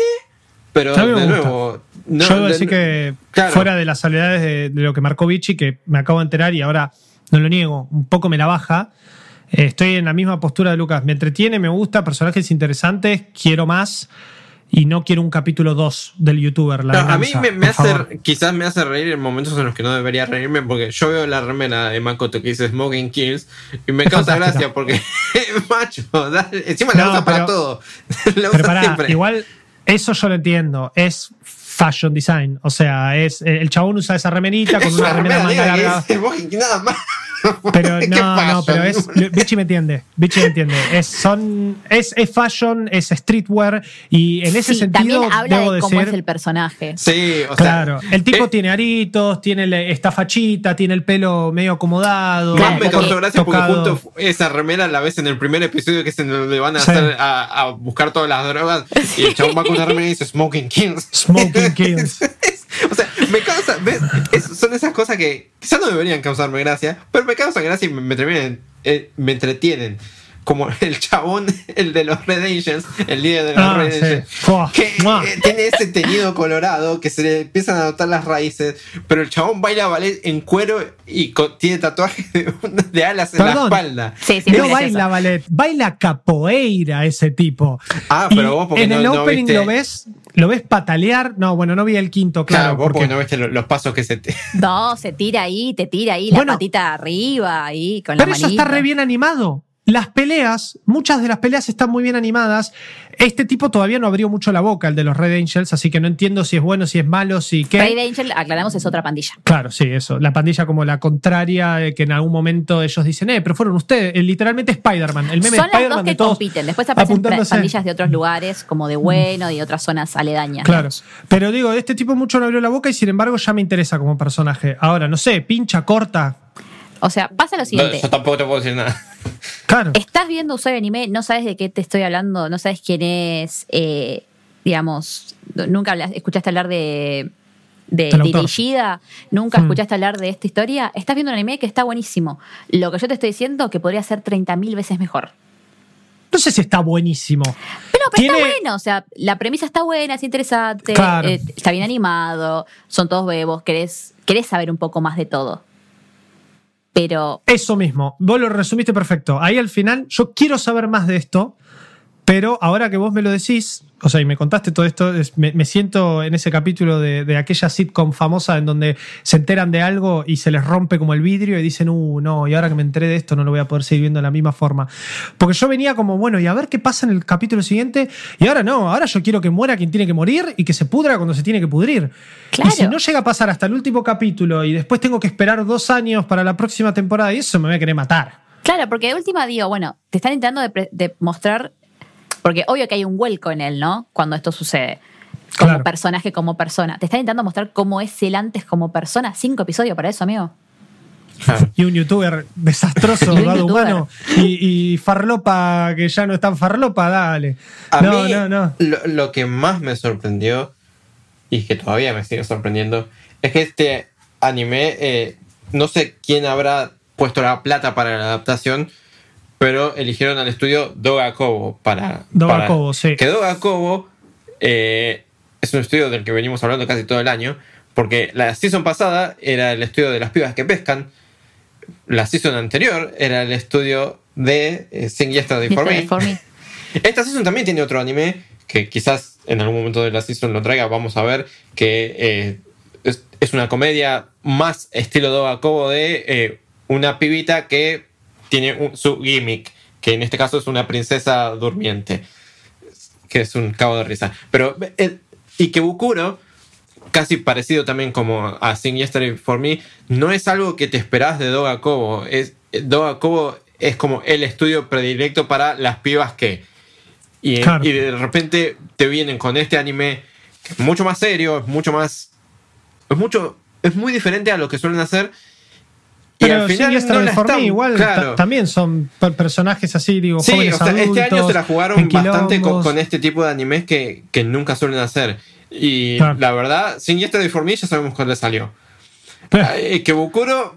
pero de
gusta.
nuevo. No,
Yo debo
de-
decir que
Claro.
fuera de las salvedades de, de lo que marcó Vichy, que me acabo de enterar y ahora no lo niego, un poco me la baja. eh, estoy en la misma postura de Lucas. Me entretiene, me gusta, personajes interesantes, quiero más y no quiero un capítulo 2 del youtuber. La
No, a mí me, hace,
favor.
quizás me hace reír en momentos en los que no debería reírme porque yo veo la remera de Makoto que dice Smoking Kills y me
Es
causa
fantástica.
gracia porque, macho, dale, encima la usa para todo. la
Pero
usa
pará,
siempre.
igual eso yo lo entiendo. Es fashion design. O sea, es el chabón usa esa remerita con
Es
una remera manga larga.
nada más.
Pero
¿Qué
no, no, pero es. Bichi me entiende. Bichi me entiende. Es, son, es, es fashion, es streetwear. Y en ese
Sí,
sentido,
también habla
debo
de cómo
decir.
es el personaje.
Sí, o sea.
Claro, el tipo
eh,
tiene aritos, tiene esta fachita, tiene el pelo medio acomodado.
Claro,
me causó gracia porque justo esa remera la ves en el primer episodio que es en donde van a,
Sí.
hacer, a, a buscar todas las drogas y el chabón va con una remera y dice Smoking Kings.
Smoking Kills.
o sea, me causa, ¿ves? Es- son esas cosas que quizás no deberían causarme gracia, pero me causan gracia y me, me eh, me entretienen. Como el chabón, el de los Red Angels, el líder de los
Ah,
Red
sí.
Angels, que eh, tiene ese teñido colorado que se le empiezan a notar las raíces, pero el chabón baila ballet en cuero y tiene tatuajes de, de alas en la espalda.
Sí, sí,
No baila ballet, baila capoeira ese tipo.
Ah,
Y
pero vos porque
en
no-
el
no
opening
viste-
lo ves, lo ves patalear. No, bueno, no vi el quinto,
Claro,
claro.
vos porque,
porque-
no viste lo- los pasos que se te.
No, se tira ahí, te tira ahí
Bueno.
la patita arriba, ahí con la
Pero eso está re bien animado. Las peleas, muchas de las peleas están muy bien animadas. Este tipo todavía no abrió mucho la boca, el de los Red Angels, así que no entiendo si es bueno, si es malo, si qué.
Raid Angel, aclaramos, es otra pandilla.
Claro, sí, eso. La pandilla como la contraria, eh, que en algún momento ellos dicen, eh, pero fueron ustedes, eh, literalmente Spider-Man, el meme
Son
de
las dos
Spider-Man
que
todos
compiten. Después aparecen pandillas de otros lugares, como de Bueno y de otras zonas aledañas.
Claro. Pero digo, este tipo mucho no abrió la boca y sin embargo ya me interesa como personaje. Ahora, no sé, pincha, corta.
O sea, pasa lo
No,
siguiente.
yo tampoco te puedo decir nada.
Claro.
Estás viendo usuario de anime, no sabes de qué te estoy hablando, no sabes quién es, eh, digamos, nunca hablas- escuchaste hablar de, de. Ishida, nunca
Hmm.
escuchaste hablar de esta historia. Estás viendo un anime que está buenísimo. Lo que yo te estoy diciendo que podría ser 30.000 veces mejor.
No sé si está buenísimo.
Pero, pero
Tiene-
está bueno, o sea, la premisa está buena, es interesante,
Claro.
eh, está bien animado, son todos bebos, querés, querés saber un poco más de todo. Pero
Eso mismo, vos lo resumiste perfecto. Ahí al final, yo quiero saber más de esto, pero ahora que vos me lo decís, o sea, y me contaste todo esto, es- me, me siento en ese capítulo de, de aquella sitcom famosa en donde se enteran de algo y se les rompe como el vidrio y dicen, uh, no, y ahora que me enteré de esto no lo voy a poder seguir viendo de la misma forma. Porque yo venía como, bueno, y a ver qué pasa en el capítulo siguiente, y ahora no, ahora yo quiero que muera quien tiene que morir y que se pudra cuando se tiene que pudrir.
Claro.
Y si no llega a pasar hasta el último capítulo y después tengo que esperar dos años para la próxima temporada, y eso me voy a querer matar.
Claro, porque de última digo, bueno, te están intentando de mostrar, porque obvio que hay un vuelco en él, ¿no? Cuando esto sucede. Como
Claro.
personaje, como persona. Te están intentando mostrar cómo es él antes como persona. Cinco episodios para eso, amigo.
Y un youtuber desastroso,
Y un
dado
youtuber.
humano. Y, y farlopa que ya no es tan farlopa, dale.
A
no,
mí,
no, no.
Lo, lo que más me sorprendió, y que todavía me sigue sorprendiendo, es que este anime, eh, no sé quién habrá puesto la plata para la adaptación, pero eligieron al estudio Doga Kobo para.
Doga
para-
Kobo, sí.
Que Doga Kobo eh, es un estudio del que venimos hablando casi todo el año, porque la season pasada era el estudio de las pibas que pescan, la season anterior era el estudio de eh, Sing Yesterday for Me.
for Me.
Esta season también tiene otro anime que quizás en algún momento de la season lo traiga, vamos a ver, que eh, es, es una comedia más estilo Doga Kobo de eh, una pibita que tiene un- su gimmick, que en este caso es una princesa durmiente, que es un cabo de risa. Pero eh, Ikebukuro, casi parecido también como a Sing Yesterday for Me, no es algo que te esperás de Doga Kobo. Es, Doga Kobo es como el estudio predilecto para las pibas que... Y,
Claro.
y de repente te vienen con este anime que es mucho más serio, es mucho más... Es mucho... Es muy diferente a lo que suelen hacer. Y
Pero
al final no están-
igual
claro.
también son per- personajes así, digo,
Sí,
jóvenes
o sea, este año se la jugaron bastante con, este tipo de animes que, que nunca suelen hacer. Y
Claro.
la verdad, sin Yesterday for Me ya sabemos cuándo salió.
Pero-
Eh, que Bukuro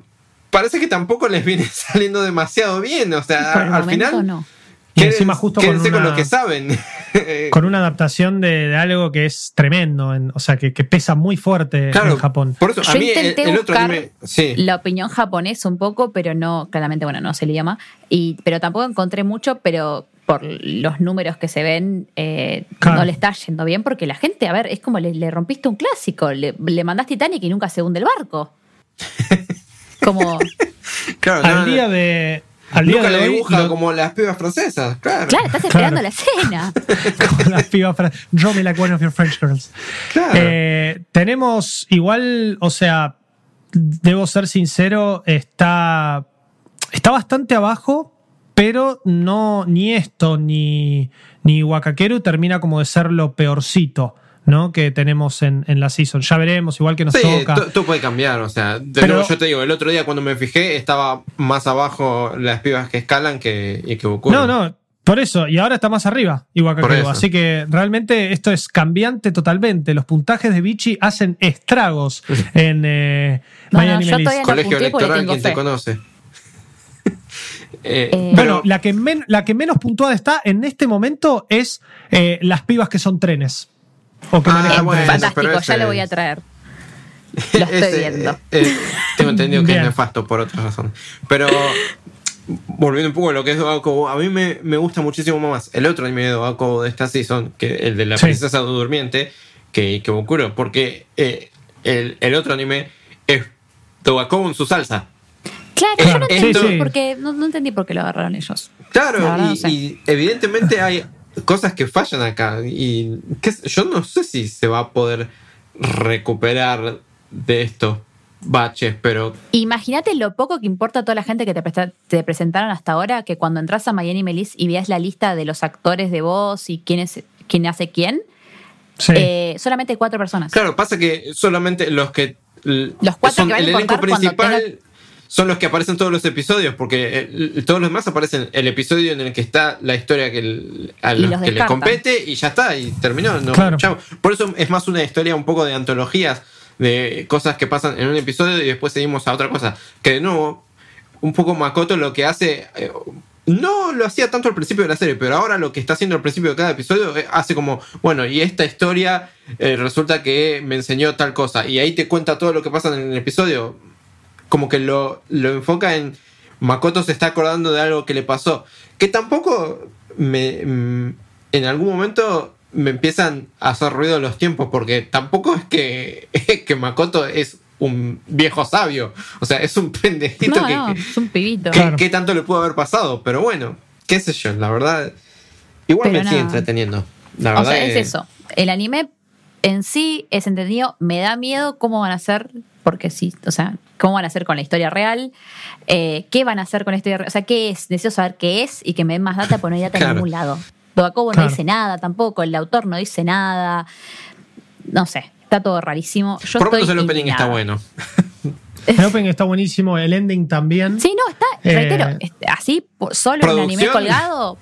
parece que tampoco les viene saliendo demasiado bien. O sea, al final,
no.
Y
quédense,
encima justo con
quédense con,
una-
lo que saben.
con una adaptación de, de algo que es tremendo, en- o sea, que, que pesa muy fuerte
claro,
en Japón.
Por eso, a
Yo
mí
intenté
el
buscar
anime. Sí.
La opinión japonesa un poco, pero no, claramente, bueno, no sé el idioma. Y, pero tampoco encontré mucho, pero por los números que se ven, eh,
Claro.
no le está yendo bien, porque la gente, a ver, es como le, le rompiste un clásico, le, le mandás Titanic y nunca se hunde el barco. Como,
Claro,
Al
no.
día de, al día
Luca
de
le
hoy,
dibuja
lo-
como las pibas francesas, claro.
Claro, estás esperando
Claro.
la escena.
como las pibas fra- Draw me like one of your French girls.
Claro.
Eh, tenemos igual, o sea, debo ser sincero, está, está bastante abajo, pero no ni esto ni, ni Wakakeru termina como de ser lo peorcito. ¿No? que tenemos en, en la season. Ya veremos, igual que nos
Sí,
toca.
to- todo puede cambiar, o sea, de
Pero-
nuevo yo te digo, el otro día cuando me fijé estaba más abajo las pibas que escalan que, y que.
No, no, por eso, y ahora está más arriba
eso.
Así que realmente esto es cambiante totalmente. Los puntajes de Vichy hacen estragos en eh,
No,
My
no,
Anime
yo
List.
todavía no
Colegio electoral, quien te conoce. Eh,
Eh,
Bueno,
pero-
la que, men- la que menos puntuada está en este momento es eh, las pibas que son trenes. O que
Ah, bueno.
Fantástico, ya
ese
lo voy a traer. Lo estoy
Ese,
viendo.
eh, eh, tengo entendido que
Bien.
es nefasto por otras razones. Pero volviendo un poco a lo que es Doakobo, a mí me, me gusta muchísimo más el otro anime de Doakobo de esta season, que el de la
Sí.
princesa durmiente, que, que Bokuro, porque eh, el, el otro anime es Doakobo en su salsa.
Claro, yo no entendí,
Sí, sí.
por qué- no, no entendí por qué lo agarraron ellos.
Claro,
La verdad,
y,
no sé.
y evidentemente hay cosas que fallan acá. Y qué yo no sé si se va a poder recuperar de estos baches, pero
Imagínate lo poco que importa a toda la gente que te, te presentaron hasta ahora, que cuando entras a Miami Melis y veas la lista de los actores de voz y quién, es, quién hace quién,
Sí.
eh, solamente cuatro personas.
claro, pasa que solamente los que
Los cuatro
son
que van a
el elenco principal
tenga-
son los que aparecen en todos los episodios, porque eh, todos los demás aparecen el episodio en el que está la historia que, el- a
Y
los
los
que le
descartan.
compete y ya está, y terminó. no,
Claro.
chao. Por eso es más una historia un poco de antologías, de cosas que pasan en un episodio y después seguimos a otra cosa. Que de nuevo, un poco Makoto lo que hace. eh, no lo hacía tanto al principio de la serie, pero ahora lo que está haciendo al principio de cada episodio eh, hace como, bueno, y esta historia eh, resulta que me enseñó tal cosa, y ahí te cuenta todo lo que pasa en el episodio. Como que lo, lo enfoca en Makoto se está acordando de algo que le pasó, que tampoco me, mm, en algún momento me empiezan a hacer ruido los tiempos, porque tampoco es que, que Makoto es un viejo sabio, o sea, es un pendejito
No,
que,
no,
que-
es un pibito.
¿Qué,
Claro.
qué tanto le pudo haber pasado? Pero bueno, qué sé yo, la verdad. Igual
Pero
me sigue
nada.
entreteniendo. La
O
verdad
sea, es
que-
eso. El anime en sí es entendido. Me da miedo cómo van a hacer, porque sí, o sea, cómo van a hacer con la historia real. eh, ¿Qué van a hacer con la historia real? O sea, ¿qué es? Necesito saber qué es y que me den más data, porque no hay data
Claro.
en ningún lado. Doakobo
Claro.
no dice nada tampoco, el autor no dice nada. No sé, está todo rarísimo. Yo
Por lo menos
estoy
el opening está bueno.
El opening está buenísimo, el ending también.
Sí, no, está,
Eh,
reitero, así, solo en anime
producción.
colgado,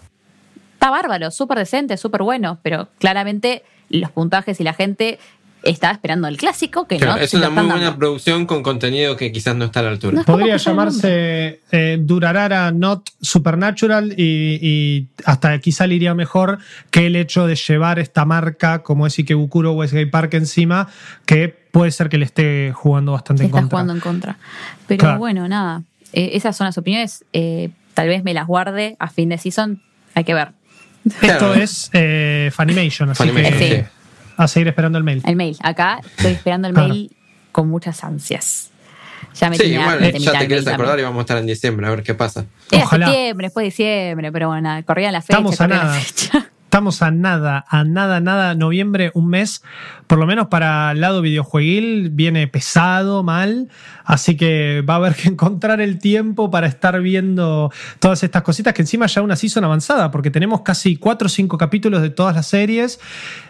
está bárbaro, súper decente, súper bueno, pero claramente los puntajes y la gente estaba esperando el clásico, que
Claro,
no
es una muy buena
dando.
producción con contenido que quizás no está a la altura.
No. ¿Cómo
Podría llamarse eh, Durarara Not Supernatural y, y hasta quizá le iría mejor que el hecho de llevar esta marca como es Ikebukuro Westgate Park encima, que puede ser que le esté jugando bastante en
está
contra.
jugando en contra. Pero
Claro.
bueno, nada, eh, esas son las opiniones. eh, tal vez me las guarde a fin de season, hay que ver.
Esto
Claro.
es eh, Funimation, así
Funimation,
que
Sí.
A seguir esperando el mail.
El mail, acá estoy esperando el
Claro.
mail con muchas ansias. Ya me
Sí, igual ya te quieres acordar y vamos a estar en diciembre a ver qué pasa.
Era
Ojalá.
septiembre, después de diciembre, pero bueno, nada, corría la fecha.
Estamos a
corría la
nada.
fecha.
Estamos a nada, a nada, nada. Noviembre, un mes, por lo menos para el lado videojueguil, viene pesado, mal. Así que va a haber que encontrar el tiempo para estar viendo todas estas cositas, que encima ya una season avanzada, porque tenemos casi cuatro o cinco capítulos de todas las series.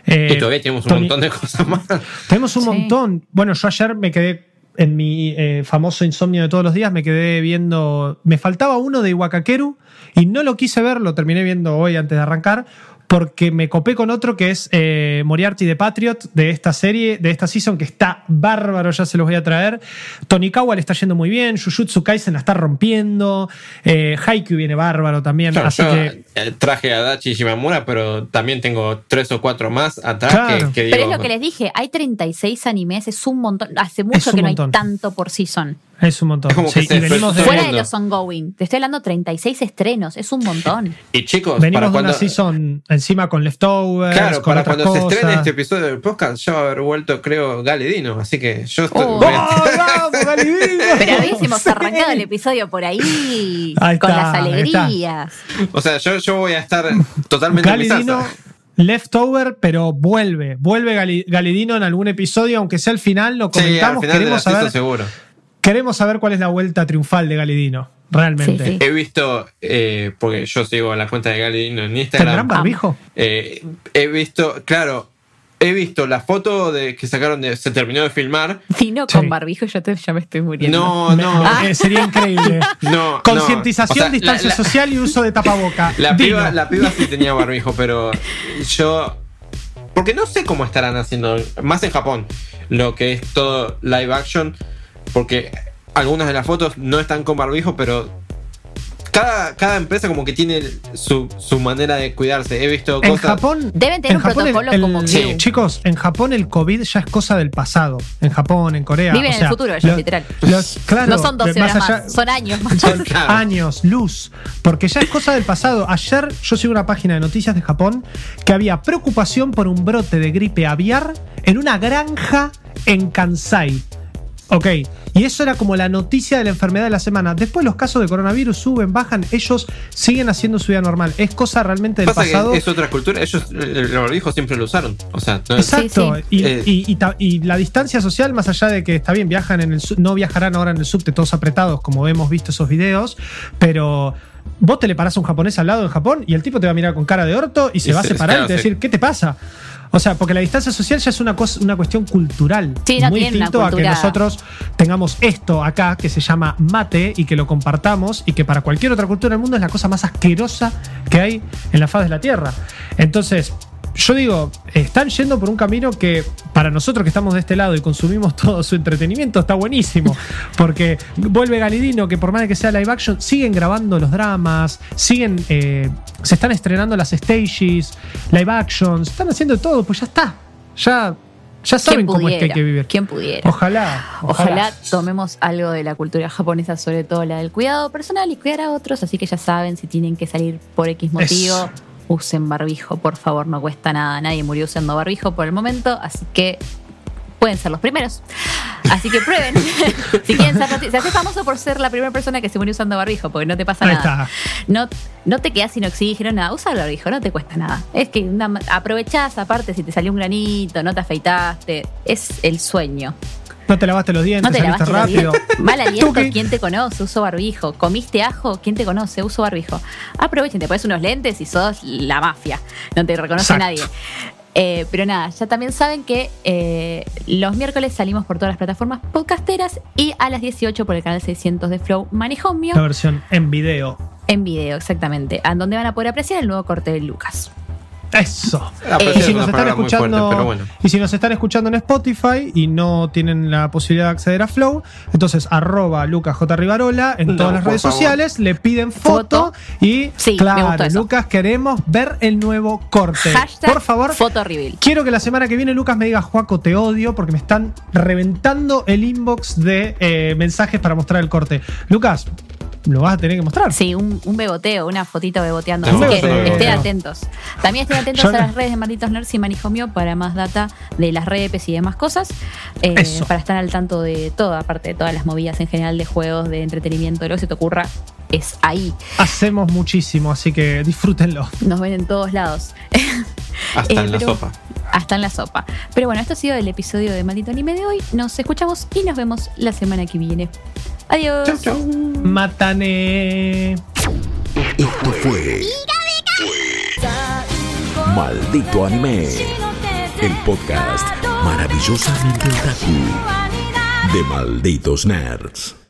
Eh,
y todavía tenemos un
Tony-
montón de cosas más.
tenemos un
Sí.
montón. Bueno, yo ayer me quedé en mi eh, famoso insomnio de todos los días, me quedé viendo. Me faltaba uno de Iwakakeru y no lo quise ver, lo terminé viendo hoy antes de arrancar. Porque me copé con otro que es eh, Moriarty de Patriot de esta serie, de esta season, que está bárbaro, ya se los voy a traer. Tonikawa le está yendo muy bien, Jujutsu Kaisen la está rompiendo, eh, Haikyuu viene bárbaro también.
Claro,
así
yo
que
eh, traje a Dachi Shimamura, pero también tengo tres o cuatro más atrás
Claro.
que, que
Pero es lo que les dije, hay 36 animes, es un montón. Hace mucho que no hay tanto por season.
Es un montón.
Es
Sí, y venimos de.
Fuera de los ongoing. Te estoy hablando 36 estrenos. Es un montón.
Y chicos,
venimos
para
de una
cuando,
season encima con leftovers,
claro,
con
para cuando se estrene este episodio del podcast, ya va a haber vuelto, creo, Galedino. Así que yo estoy.
Oh.
a-
¡Oh, Galidino!
Pero hubiésemos
Sí.
arrancado el episodio por ahí.
Ahí
con
está,
las alegrías.
O sea, yo, yo voy a estar totalmente en mi
Galidino, leftover, pero vuelve. Vuelve Gali- Galidino en algún episodio, aunque sea al final, lo
Sí, al
comentamos.
final de la
queremos, saber,
seguro.
Queremos saber cuál es la vuelta triunfal de Galidino. Realmente.
Sí, sí.
He visto, eh, porque yo sigo la cuenta de Galedino en
¿Tendrán
Instagram.
barbijo?
Eh, he visto, claro, he visto la foto de que sacaron de. Se terminó de filmar.
Vino
Sí.
con barbijo, yo te- ya me estoy muriendo.
No, no.
Ah.
Eh, sería increíble.
No,
Concientización,
no. O sea,
distancia
la- la-
social y uso de tapaboca.
La piba, la piba sí tenía barbijo, pero yo. Porque no sé cómo estarán haciendo, más en Japón, lo que es todo live action. Porque algunas de las fotos no están con barbijo, pero cada, cada empresa como que tiene su, su manera de cuidarse. He visto
En
cosas.
Japón.
Deben tener
en
un
Japón el-
protocolo
el-
como
Sí.
Chicos, en Japón el COVID ya es cosa del pasado. En Japón, en Corea.
Viven
o
en
sea,
el futuro ellos,
los-
literal.
los- claro,
no son 12
más
horas
allá-
más, son años más.
Son
Claro.
años, luz, porque ya es cosa del pasado. Ayer yo sigo una página de noticias de Japón que había preocupación por un brote de gripe aviar en una granja en Kansai. Ok, y eso era como la noticia de la enfermedad de la semana. Después los casos de coronavirus suben, bajan, ellos siguen haciendo su vida normal. Es cosa realmente del
Pasa
pasado.
que es otra cultura. Ellos el el barbijo siempre lo usaron. O sea, no-
Exacto.
Sí,
Y,
Eh.
y- y ta- y la distancia social, más allá de que está bien, viajan en el sub- no viajarán ahora en el subte todos apretados, como hemos visto esos videos, pero vos te le parás a un japonés al lado en Japón y el tipo te va a mirar con cara de orto y se
Y
va a
se-
separar
claro,
y te va a
sí.
decir, ¿qué te pasa? O sea, porque la distancia social ya es una, cosa, una cuestión cultural.
Sí, no
muy distinto a que nosotros tengamos esto acá que se llama mate y que lo compartamos y que para cualquier otra cultura del mundo es la cosa más asquerosa que hay en la faz de la Tierra. Entonces, yo digo, están yendo por un camino que para nosotros que estamos de este lado y consumimos todo su entretenimiento está buenísimo. Porque vuelve Galidino, que por más de que sea live action, siguen grabando los dramas, siguen, eh, se están estrenando las stages, live actions, están haciendo todo, pues ya está. Ya, ya saben
¿Quién
cómo es que hay que vivir.
¿Quién pudiera?
Ojalá, ojalá.
Ojalá tomemos algo de la cultura japonesa, sobre todo la del cuidado personal y cuidar a otros, así que ya saben si tienen que salir por X motivo. Usen barbijo, por favor, no cuesta nada, nadie murió usando barbijo por el momento, así que pueden ser los primeros. Así que prueben. si quieren ser se hace famoso por ser la primera persona que se murió usando barbijo, porque no te pasa
Ahí
nada.
está.
No, no te quedas sin oxígeno, nada. Usa el barbijo, no te cuesta nada. Es que aprovechás, aparte, si te salió un granito, no te afeitaste. Es el sueño.
No te lavaste los dientes,
No te lavaste los
rápido.
dientes. Mal aliento. ¿quién te conoce? Uso barbijo. ¿Comiste ajo? ¿Quién te conoce? Uso barbijo. Aprovechen, te pones unos lentes y sos la mafia. No te reconoce
Exacto.
nadie. Eh, pero nada, ya también saben que eh, los miércoles salimos por todas las plataformas podcasteras y a las 18 por el canal 600 de Flow Manejomio
La versión en video.
en video, exactamente, a donde van a poder apreciar el nuevo corte de Lucas.
Eso.
Ah, pero
Eh,
Y si, nos están
fuerte,
escuchando,
bueno.
y si nos están escuchando en Spotify y no tienen la posibilidad de acceder a Flow, entonces arroba Lucas J. Rivarola en
No,
todas las redes
favor.
sociales, le piden foto,
Foto.
y
Sí,
claro. Lucas, queremos ver el nuevo corte.
Hashtag
Por favor,
foto reveal.
quiero que la semana que viene Lucas me diga, Juaco, te odio porque me están reventando el inbox de eh, mensajes para mostrar el corte. Lucas, lo vas a tener que mostrar.
Sí, un, un beboteo, una fotito beboteando. Así que
beboteo.
estén atentos. También estén atentos
Yo
a las redes de Malditos Nerds y Manijomio para más data de las repes y demás cosas. Eh,
Eso.
para estar al tanto de todo, aparte de todas las movidas en general de juegos, de entretenimiento, de lo que se te ocurra, es ahí.
Hacemos muchísimo, así que disfrútenlo.
Nos ven en todos lados.
Hasta
Eh,
en la
pero-
sopa.
Hasta en la sopa. Pero bueno, esto ha sido el episodio de Maldito Anime de hoy. Nos escuchamos y nos vemos la semana que viene. Adiós.
Chau, chau.
Matane.
Esto fue Maldito Anime, el podcast maravillosamente otaku de Malditos Nerds.